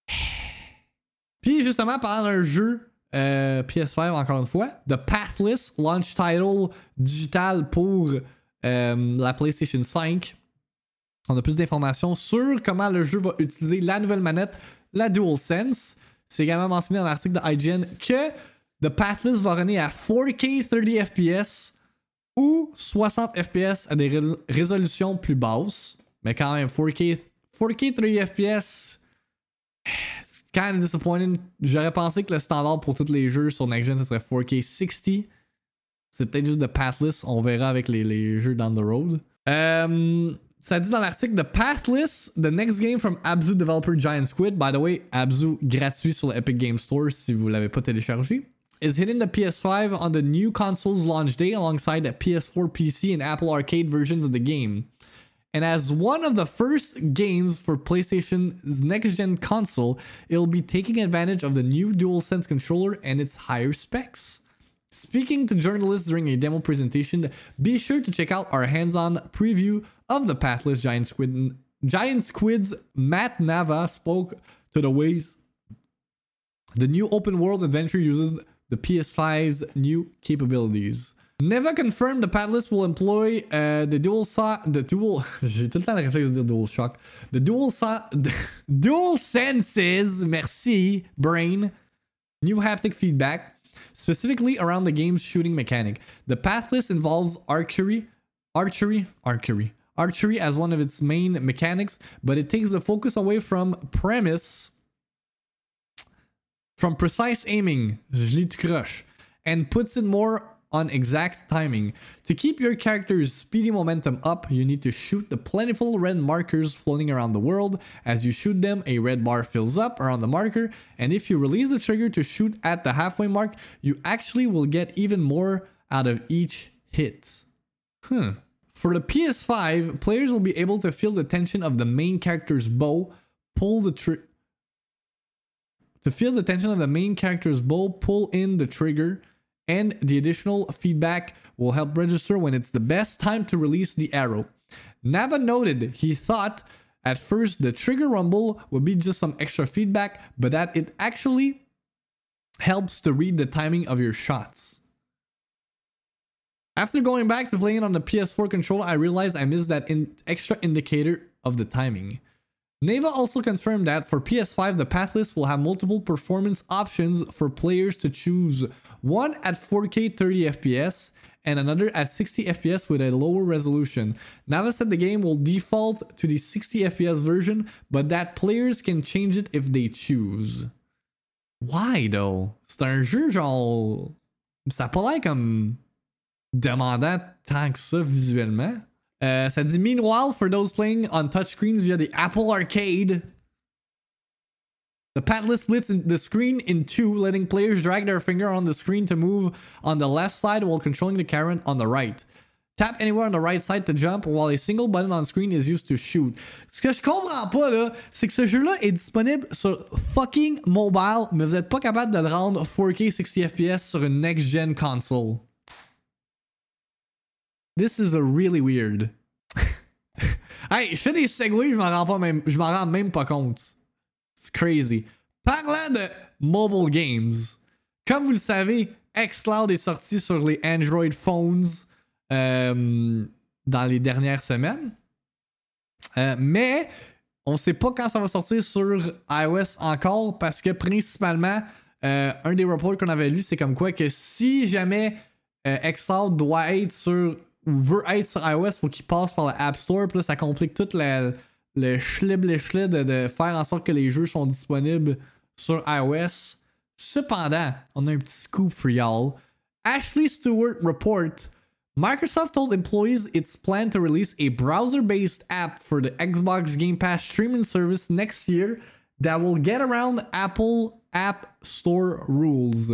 Speaker 1: Puis justement, parlant d'un jeu euh, PS5 encore une fois, The Pathless launch title digital pour euh, la PlayStation 5. On a plus d'informations sur comment le jeu va utiliser la nouvelle manette, la DualSense. C'est également mentionné dans l'article de IGN que The Pathless va runner à 4K 30 FPS ou 60 FPS à des rés- résolutions plus basses. Mais quand même, 4K, 4K 30 FPS, c'est kind of disappointing. J'aurais pensé que le standard pour tous les jeux sur Next Gen, ce serait 4K 60. C'est peut-être juste de Pathless. On verra avec les, les jeux down the road. Euh, ça dit dans l'article The Pathless, the next game from Abzu developer Giant Squid. By the way, Abzu gratuit sur le Epic Game Store si vous l'avez pas téléchargé. Is hitting the PS5 on the new console's launch day alongside the PS4, PC, and Apple Arcade versions of the game. And as one of the first games for PlayStation's next gen console, it'll be taking advantage of the new DualSense controller and its higher specs. Speaking to journalists during a demo presentation, be sure to check out our hands-on preview of the Pathless Giant Squid. Giant Squid's Matt Nava spoke to the ways the new open world adventure uses the PS5's new capabilities. Never confirmed the Pathless will employ uh, the dual so- the dual j'ai tout le temps le réflexe de dual shock the dual so- the dual senses merci brain new haptic feedback specifically around the game's shooting mechanic the pathless involves archery archery archery archery as one of its main mechanics but it takes the focus away from premise from precise aiming, lis tout croche, and puts it more on exact timing. To keep your character's speedy momentum up, you need to shoot the plentiful red markers floating around the world. As you shoot them, a red bar fills up around the marker, and if you release the trigger to shoot at the halfway mark, you actually will get even more out of each hit. Hmm. For the PS5, players will be able to feel the tension of the main character's bow, pull the trigger. To feel the tension of the main character's bow, pull in the trigger, and the additional feedback will help register when it's the best time to release the arrow. Nava noted he thought at first the trigger rumble would be just some extra feedback, but that it actually helps to read the timing of your shots. After going back to playing on the PS4 controller, I realized I missed that in- extra indicator of the timing. Nava also confirmed that for PS5, the pathless will have multiple performance options for players to choose one at 4K 30 FPS and another at 60 FPS with a lower resolution. Nava said the game will default to the 60 FPS version, but that players can change it if they choose. Why though? C'est un jeu genre. Ça pas l'air comme demandant tant que ça visuellement. Euh, ça dit Meanwhile, for those playing on touchscreens via the Apple Arcade, the Pathless splits the screen in two, letting players drag their finger on the screen to move on the left side while controlling the camera on the right. Tap anywhere on the right side to jump, while a single button on screen is used to shoot. Ce que je comprends pas, là, c'est que ce jeu-là est disponible sur fucking mobile, mais vous êtes pas capable de le rendre 4K 60 FPS sur une next-gen console. This is a really weird. hey, je fais des segways, je m'en rends pas même, je m'en rends même pas compte. It's crazy. Parlant de mobile games, comme vous le savez, xCloud est sorti sur les Android phones euh, dans les dernières semaines. Euh, mais on sait pas quand ça va sortir sur iOS encore parce que principalement, euh, un des reports qu'on avait lu, c'est comme quoi que si jamais euh, xCloud doit être sur ou veut être sur iOS, faut qu'il passe par l'App Store. Puis là, ça complique toute la, le schlib de, de faire en sorte que les jeux sont disponibles sur iOS. Cependant, on a un petit scoop for y'all. Ashley Stewart report Microsoft told employees it's planned to release a browser based app for the Xbox Game Pass streaming service next year that will get around Apple App Store rules.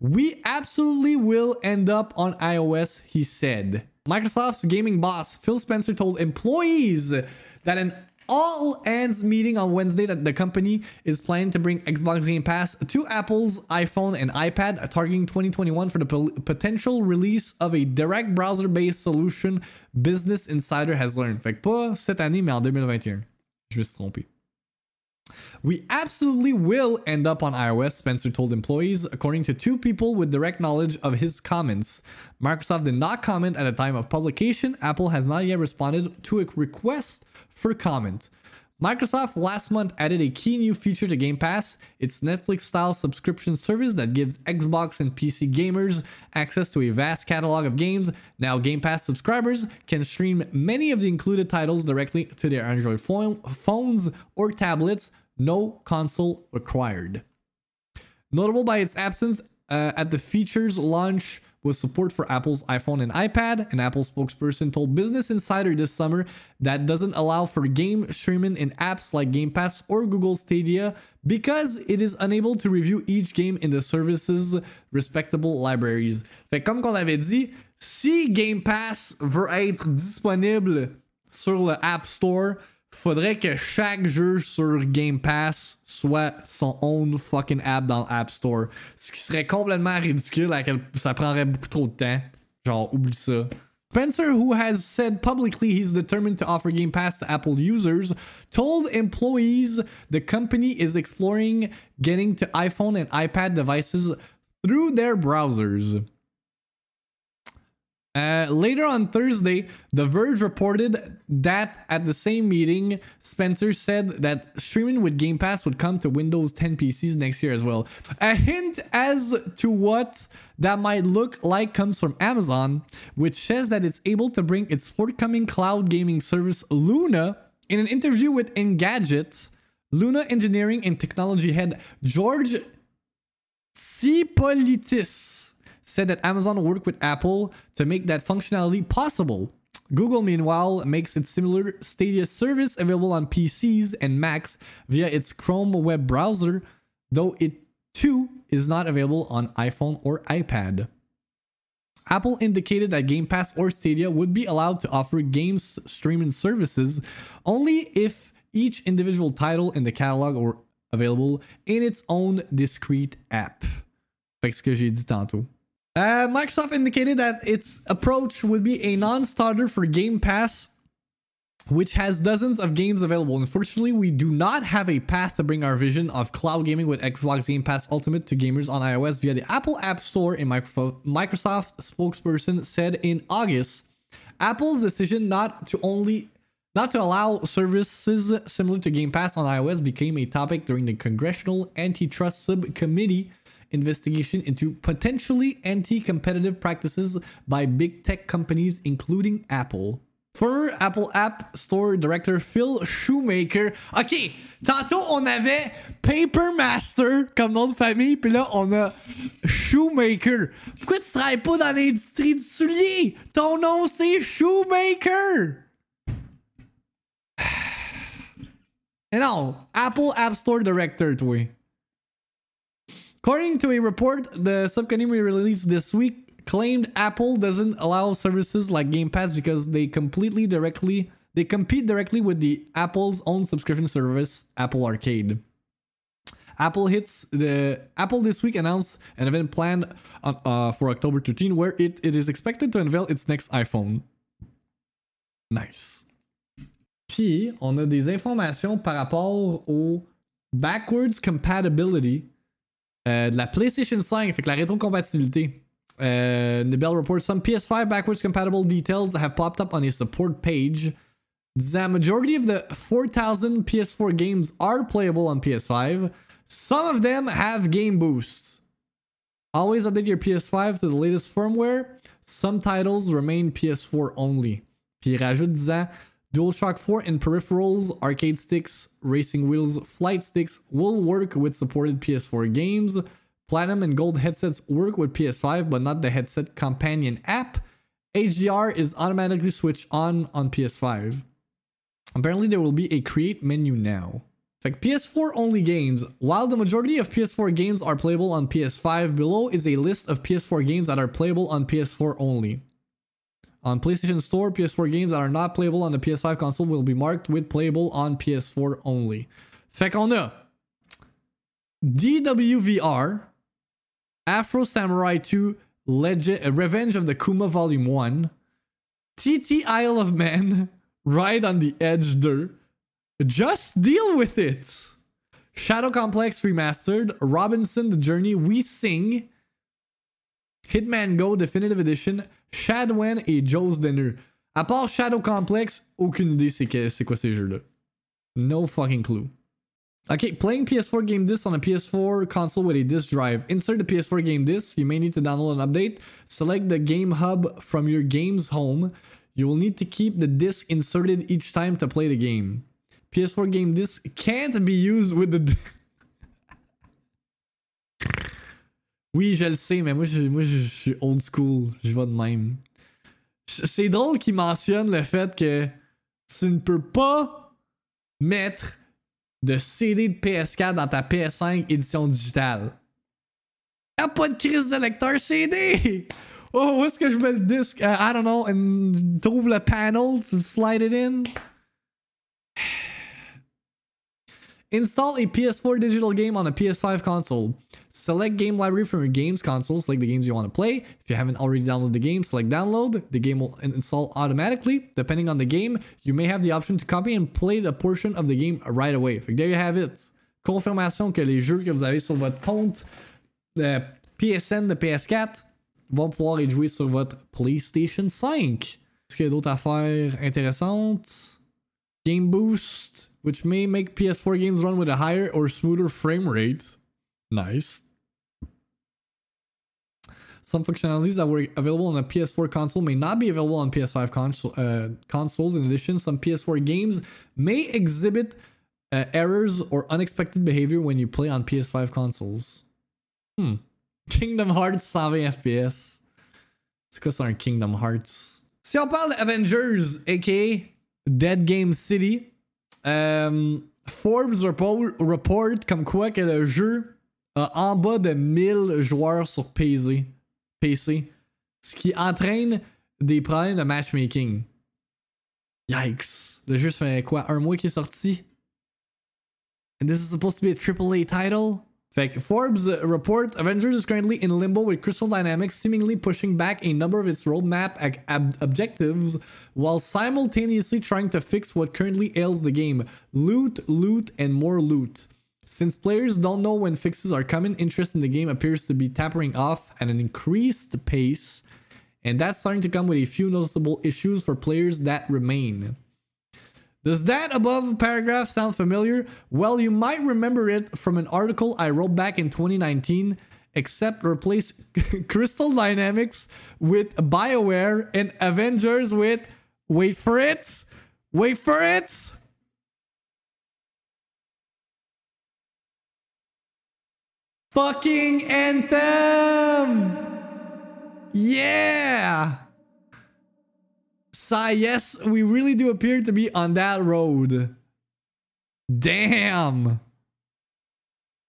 Speaker 1: We absolutely will end up on iOS, he said. Microsoft's gaming boss, Phil Spencer, told employees that an all ends meeting on Wednesday that the company is planning to bring Xbox Game Pass to Apple's iPhone and iPad, targeting 2021 for the potential release of a direct browser based solution, Business Insider has learned. Fait que pas cette année, mais en 2021. Je me suis trompé. We absolutely will end up on iOS, Spencer told employees, according to two people with direct knowledge of his comments. Microsoft did not comment at the time of publication. Apple has not yet responded to a request for comment. Microsoft last month added a key new feature to Game Pass, its Netflix style subscription service that gives Xbox and PC gamers access to a vast catalog of games. Now, Game Pass subscribers can stream many of the included titles directly to their Android phone, phones or tablets, no console required. Notable by its absence uh, at the feature's launch was support for Apple's iPhone and iPad. An Apple spokesperson told Business Insider this summer that doesn't allow for game streaming in apps like Game Pass or Google Stadia because it is unable to review each game in the service's respectable libraries. Fait comme qu'on avait dit, si Game Pass veut être disponible sur le App Store, faudrait que chaque jeu sur Game Pass soit son own fucking app dans l'App Store. Ce qui serait complètement ridicule, à quel ça prendrait beaucoup trop de temps. Genre, oublie ça. Spencer, who has said publicly he's determined to offer Game Pass to Apple users, told employees the company is exploring getting to iPhone and iPad devices through their browsers. Uh, later on Thursday, The Verge reported that at the same meeting, Spencer said that streaming with Game Pass would come to Windows 10 PCs next year as well. A hint as to what that might look like comes from Amazon, which says that it's able to bring its forthcoming cloud gaming service Luna in an interview with Engadget. Luna engineering and technology head George Tsipolitis said that Amazon worked with Apple to make that functionality possible. Google, meanwhile, makes its similar Stadia service available on PCs and Macs via its Chrome web browser, though it too is not available on iPhone or iPad. Apple indicated that Game Pass or Stadia would be allowed to offer games streaming services only if each individual title in the catalog were available in its own discrete app. Fait que ce que j'ai dit tantôt. Uh, Microsoft indicated that its approach would be a non starter for Game Pass, which has dozens of games available. Unfortunately, we do not have a path to bring our vision of cloud gaming with Xbox Game Pass Ultimate to gamers on iOS via the Apple App Store, a Microsoft spokesperson said in August. Apple's decision not to only not to allow services similar to Game Pass on iOS became a topic during the Congressional Antitrust Subcommittee investigation into potentially anti competitive practices by big tech companies, including Apple. Former Apple App Store Director Phil Shoemaker. Ok, tantôt on avait Papermaster comme nom de famille, puis là on a Shoemaker. Pourquoi tu travailles pas dans l'industrie du soulier? Ton nom c'est Shoemaker! Et non, Apple App Store Director, toi. According to a report the subcommittee released this week, claimed Apple doesn't allow services like Game Pass because they completely directly they compete directly with the Apple's own subscription service, Apple Arcade. Apple hits the Apple this week announced an event planned uh, for October 13 where it, it is expected to unveil its next iPhone. Nice. Puis, on a des informations par rapport au backwards compatibility de la PlayStation 5, fait que la rétrocompatibilité. Uh, Nibel reports some PS5 backwards compatible details have popped up on his support page. The majority of the 4,000 PS4 games are playable on PS5. Some of them have game boosts. Always update your PS5 to the latest firmware. Some titles remain PS4 only. Puis il rajoute disant DualShock 4 and peripherals, arcade sticks, racing wheels, flight sticks will work with supported PS4 games. Platinum and Gold headsets work with PS5, but not the headset companion app. HDR is automatically switched on on PS5. Apparently, there will be a create menu now. Like PS4 only games, while the majority of PS4 games are playable on PS5, below is a list of PS4 games that are playable on PS4 only. On PlayStation Store, PS4 games that are not playable on the PS5 console will be marked with playable on PS4 only. Fait qu'on a DWVR, Afro Samurai 2, Legend, uh, Revenge of the Kuma Volume 1, TT Isle of Man, Ride on the Edge 2, Just Deal with It, Shadow Complex Remastered, Robinson the Journey, We Sing, Hitman Go Definitive Edition, Shadwen et Joe's Dinner. À part Shadow Complex, aucune idée c'est, que, c'est quoi ces jeux-là. No fucking clue. Okay, playing PS4 game disc on a PS4 console with a disk drive. Insert the PS4 game disc. You may need to download an update. Select the game hub from your game's home. You will need to keep the disc inserted each time to play the game. PS4 game disc can't be used with the. oui, je le sais, mais moi, je, suis old school. Je vais de même. C'est drôle qu'il mentionne le fait que tu ne peux pas mettre de CD de PS4 dans ta PS5 édition digitale. Y'a pas de crise de lecteur CD! Oh, où est-ce que je mets le disque? Uh, I don't know. And trouve le panel to slide it in. Install a PS4 digital game on a PS5 console. Select game library from your games console, select the games you want to play. If you haven't already downloaded the game, select download. The game will install automatically. Depending on the game, you may have the option to copy and play the portion of the game right away. Fait there you have it. Confirmation que les jeux que vous avez sur votre compte de PSN de PS4 vont pouvoir être joués sur votre PlayStation 5. Est-ce qu'il y a d'autres affaires intéressantes? Game Boost. which may make PS4 games run with a higher or smoother frame rate. Nice. Some functionalities that were available on a PS4 console may not be available on PS5 console, uh, consoles. In addition, some PS4 games may exhibit uh, errors or unexpected behavior when you play on PS5 consoles. Hmm. Kingdom Hearts 120 FPS. C'est quoi ça Kingdom Hearts? Si on parle d'Avengers, aka Dead Game City, Euh, Forbes report, report, comme quoi que le jeu a en bas de 1000 joueurs sur PC. PC. Ce qui entraîne des problèmes de matchmaking. Yikes. Le jeu, ça fait quoi? Un mois qu'il est sorti? And this is supposed to be a AAA title? Fait Forbes report Avengers is currently in limbo with Crystal Dynamics seemingly pushing back a number of its roadmap objectives while simultaneously trying to fix what currently ails the game loot, loot, and more loot. Since players don't know when fixes are coming, interest in the game appears to be tapering off at an increased pace, and that's starting to come with a few noticeable issues for players that remain. Does that above paragraph sound familiar? Well, you might remember it from an article I wrote back in 2019, except replace Crystal Dynamics with BioWare and Avengers with, wait for it, wait for it. Fucking Anthem! Yeah! Sigh, yes, we really do appear to be on that road. Damn!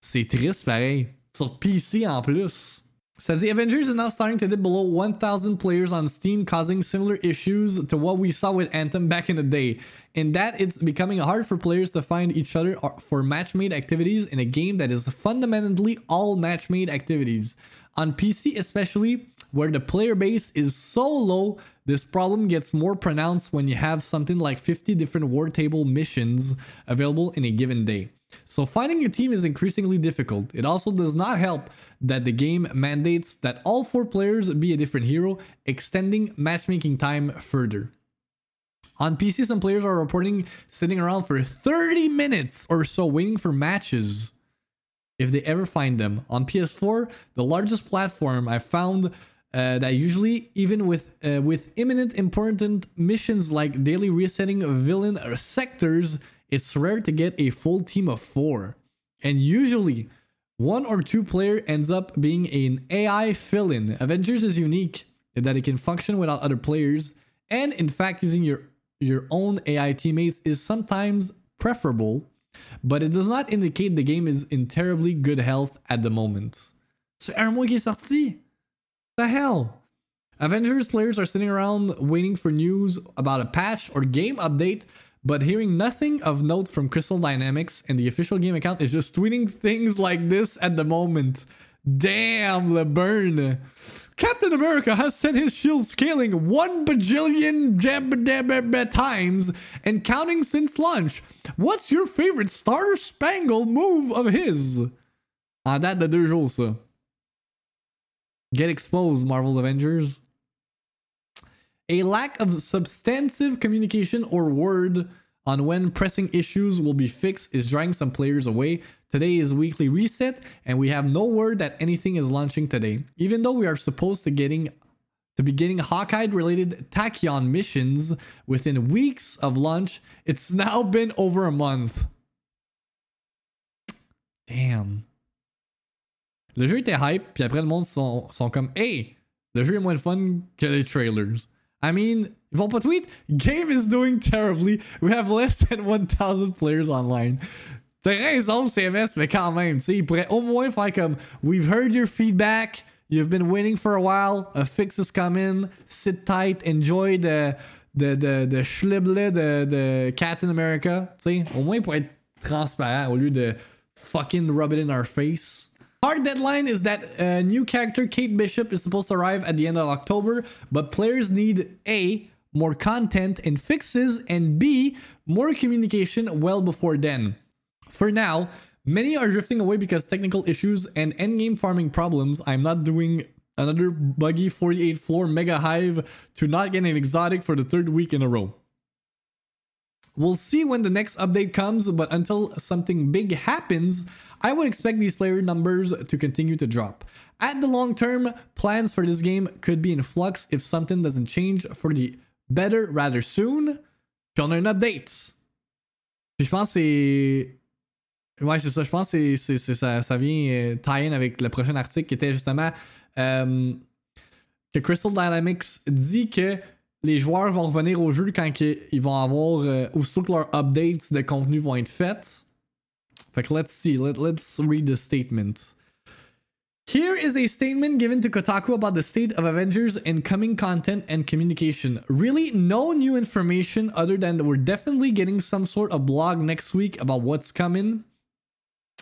Speaker 1: C'est triste pareil. Sur PC en plus. Says the Avengers is now starting to dip below 1,000 players on Steam, causing similar issues to what we saw with Anthem back in the day. In that, it's becoming hard for players to find each other for match made activities in a game that is fundamentally all match made activities. On PC, especially, where the player base is so low, this problem gets more pronounced when you have something like 50 different war table missions available in a given day. So finding a team is increasingly difficult. It also does not help that the game mandates that all four players be a different hero, extending matchmaking time further. On PC, some players are reporting sitting around for 30 minutes or so waiting for matches if they ever find them. On PS4, the largest platform, I found uh, that usually, even with uh, with imminent important missions like daily resetting villain sectors, it's rare to get a full team of four. And usually, one or two player ends up being an AI fill-in. Avengers is unique in that it can function without other players, and in fact, using your your own AI teammates is sometimes preferable, but it does not indicate the game is in terribly good health at the moment. C'est un qui est sorti. The hell? Avengers players are sitting around waiting for news about a patch or game update, but hearing nothing of note from Crystal Dynamics, and the official game account is just tweeting things like this at the moment. Damn, LeBurn. Captain America has sent his shield scaling one bajillion jab times and counting since launch. What's your favorite Star Spangle move of his? En date de deux jours, ça. Get exposed, Marvel Avengers. A lack of substantive communication or word on when pressing issues will be fixed is drawing some players away. Today is weekly reset, and we have no word that anything is launching today. Even though we are supposed to getting to be getting Hawkeye related Tachyon missions within weeks of launch, it's now been over a month. Damn. Le jeu était hype, puis après le monde sont, sont comme Hey, le jeu est moins fun que les trailers. I mean, ils vont pas tweet Game is doing terribly. We have less than 1000 players online. T'as raison, CMS, mais quand même, tu sais, ils pourraient au moins faire comme We've heard your feedback. You've been waiting for a while. A fix is coming. Sit tight. Enjoy the the the the schlible de, de Captain America. Tu sais, au moins pour être transparent au lieu de fucking rub it in our face. Hard deadline is that a new character, Kate Bishop, is supposed to arrive at the end of October, but players need A, more content and fixes, and B, more communication well before then. For now, many are drifting away because technical issues and endgame farming problems. I'm not doing another buggy 48 floor mega hive to not get an exotic for the third week in a row. We'll see when the next update comes, but until something big happens, I would expect these player numbers to continue to drop. At the long term, plans for this game could be in flux if something doesn't change for the better rather soon. Puis on a un update. Puis je pense c'est. Ouais, c'est ça. Je pense que c'est, c'est, ça, ça vient euh, tie-in avec le prochain article qui était justement euh, que Crystal Dynamics dit que les joueurs vont revenir au jeu quand ils vont avoir. Euh, aussitôt leurs updates de contenu vont être faites. Fait que let's see. Let, let's read the statement. Here is a statement given to Kotaku about the state of Avengers and coming content and communication. Really, no new information other than that we're definitely getting some sort of blog next week about what's coming.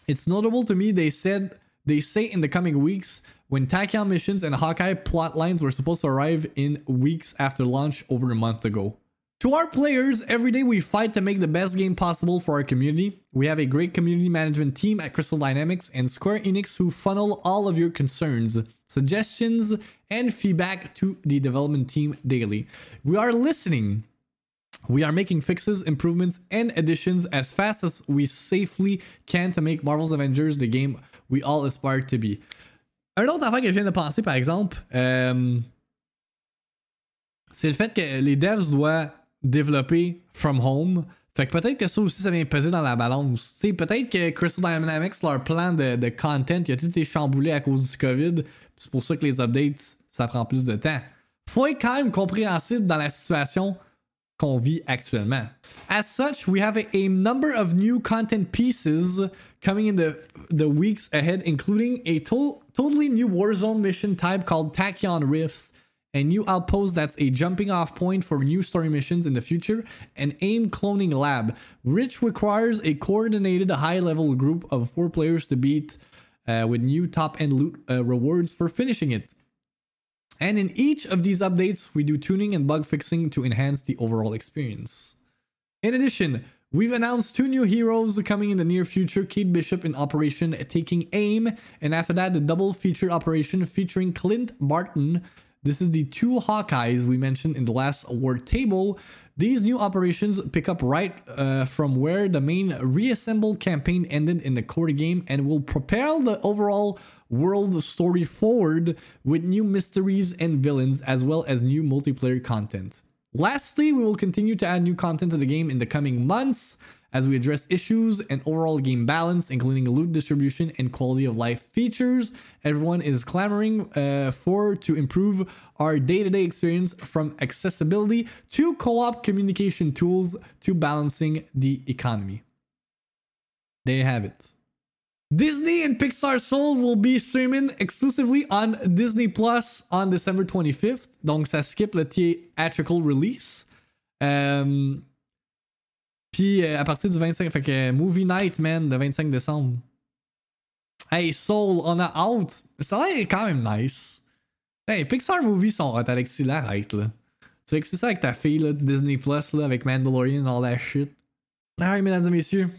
Speaker 1: It's notable to me they said they say in the coming weeks when Tachyon missions and Hawkeye plot lines were supposed to arrive in weeks after launch over a month ago. To our players, every day we fight to make the best game possible for our community. We have a great community management team at Crystal Dynamics and Square Enix who funnel all of your concerns, suggestions, and feedback to the development team daily. We are listening. We are making fixes, improvements, and additions as fast as we safely can to make Marvel's Avengers the game we all aspire to be. Un autre affaire que je viens de penser, par exemple, euh, c'est le fait que les devs doivent développer from home. Fait que peut-être que ça aussi, ça vient peser dans la balance. Sais, peut-être que Crystal Dynamics, leur plan de, de content, il a tout été chamboulé à cause du COVID. C'est pour ça que les updates, ça prend plus de temps. Faut être quand même compréhensible dans la situation qu'on vit actuellement. As such, we have a, a, number of new content pieces coming in the, the weeks ahead, including a to totally new Warzone mission type called Tachyon Rifts a new outpost that's a jumping off point for new story missions in the future, an AIM cloning lab, which requires a coordinated high level group of four players to beat uh, with new top end loot uh, rewards for finishing it. And in each of these updates, we do tuning and bug fixing to enhance the overall experience. In addition, We've announced two new heroes coming in the near future Kate Bishop in Operation Taking Aim, and after that, the double feature operation featuring Clint Barton, This is the two Hawkeyes we mentioned in the last award table. These new operations pick up right uh, from where the main reassembled campaign ended in the core game and will propel the overall world story forward with new mysteries and villains as well as new multiplayer content. Lastly, we will continue to add new content to the game in the coming months as we address issues and overall game balance, including loot distribution and quality of life features. Everyone is clamoring uh, for to improve our day to day experience from accessibility to co op communication tools to balancing the economy. There you have it. Disney and Pixar Souls will be streaming exclusively on Disney Plus on December 25th. Donc ça skip le theatrical release. Um, Puis euh, à partir du 25, fait que Movie Night, man, le 25 décembre. Hey, Soul, on a out. Ça a l'air quand même nice. Hey, Pixar Movies sont hot, Alexis, là, arrête, là. Tu fais que c'est ça avec ta fille, là, Disney Plus, là, avec Mandalorian et all that shit. Alright, mesdames et messieurs.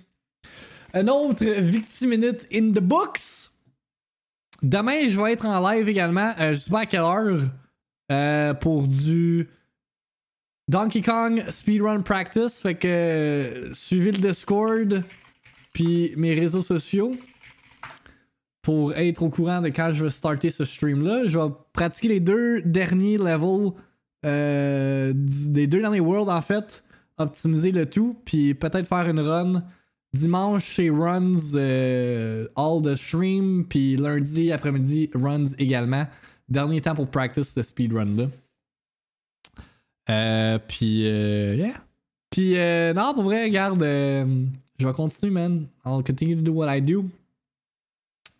Speaker 1: Un autre Victim Minute in the books. Demain, je vais être en live également. Euh, je sais pas à quelle heure. Euh, pour du Donkey Kong Speedrun Practice. Fait que euh, suivez le Discord puis mes réseaux sociaux pour être au courant de quand je vais starter ce stream-là. Je vais pratiquer les deux derniers levels, euh, des deux derniers worlds en fait, optimiser le tout, puis peut-être faire une run dimanche chez Runs euh, All the Stream, puis lundi après-midi Runs également. Dernier temps pour practice ce speedrun-là. Euh, puis, euh, yeah. Puis, euh, non, pour vrai, regarde, euh, je vais continuer, man. I'll continue to do what I do.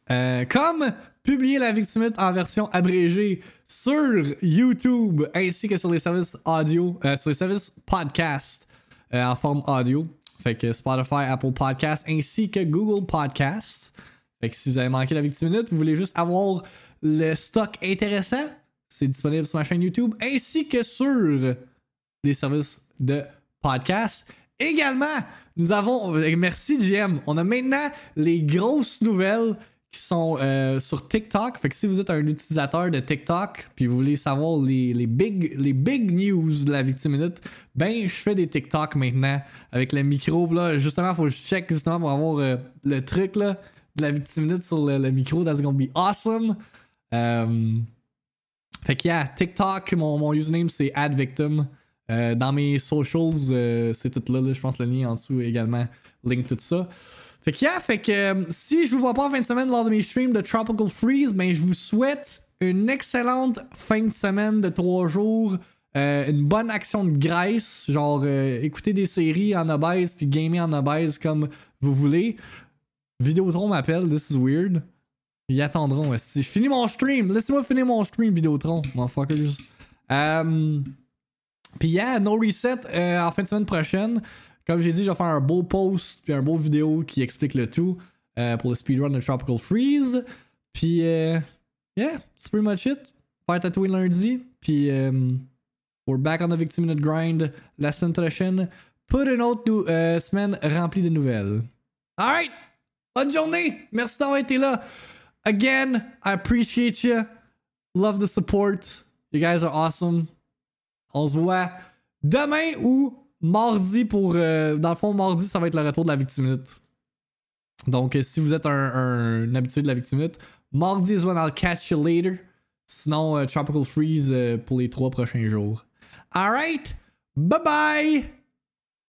Speaker 1: Comme publier la Victimite en version abrégée sur YouTube ainsi que sur les services audio, sur les services podcast en forme audio. Fait que Spotify, Apple Podcast ainsi que Google Podcast. Fait que si vous avez manqué la Victimite, vous voulez juste avoir le stock intéressant, c'est disponible sur ma chaîne YouTube ainsi que sur des services de podcast. Également, nous avons, merci GM, on a maintenant les grosses nouvelles qui sont euh, sur TikTok. Fait que si vous êtes un utilisateur de TikTok puis vous voulez savoir les, les, big, les big news de la Victime Minute, ben je fais des TikTok maintenant avec le micro. Là, justement, faut que je check justement pour avoir euh, le truc là, de la Victime Minute sur le, micro. That's gonna be awesome. Um, fait que yeah, TikTok, mon, mon username c'est advictim. Euh, dans mes socials, euh, c'est tout là, là, je pense le lien en dessous également, link tout ça. Fait que yeah, fait que euh, si je vous vois pas en fin de semaine lors de mes streams de Tropical Freeze, ben je vous souhaite une excellente fin de semaine de trois jours. Une bonne action de graisse, genre écouter des séries en obèse puis gamer en obèse comme vous voulez. Vidéotron m'appelle, this is weird. Ils attendront. Je finis mon stream, laissez-moi finir mon stream Vidéotron, motherfuckers. Um, puis yeah, no reset euh, en fin de semaine prochaine. Comme j'ai dit, je vais faire un beau post puis un beau vidéo qui explique le tout euh, pour le speedrun de Tropical Freeze. Puis yeah, c'est pretty much it. Faire tatouer lundi. Puis we're back on the Victim Minute Grind la semaine prochaine pour une autre semaine remplie de nouvelles. Alright! Bonne journée! Merci d'avoir été là. Again, I appreciate you. Love the support. You guys are awesome. On se voit demain ou mardi pour. Euh, dans le fond, mardi, ça va être le retour de la Victimite. Donc, euh, si vous êtes un, habitué de la Victimite, mardi is when I'll catch you later. Sinon, euh, Tropical Freeze pour les trois prochains jours. Alright, bye bye!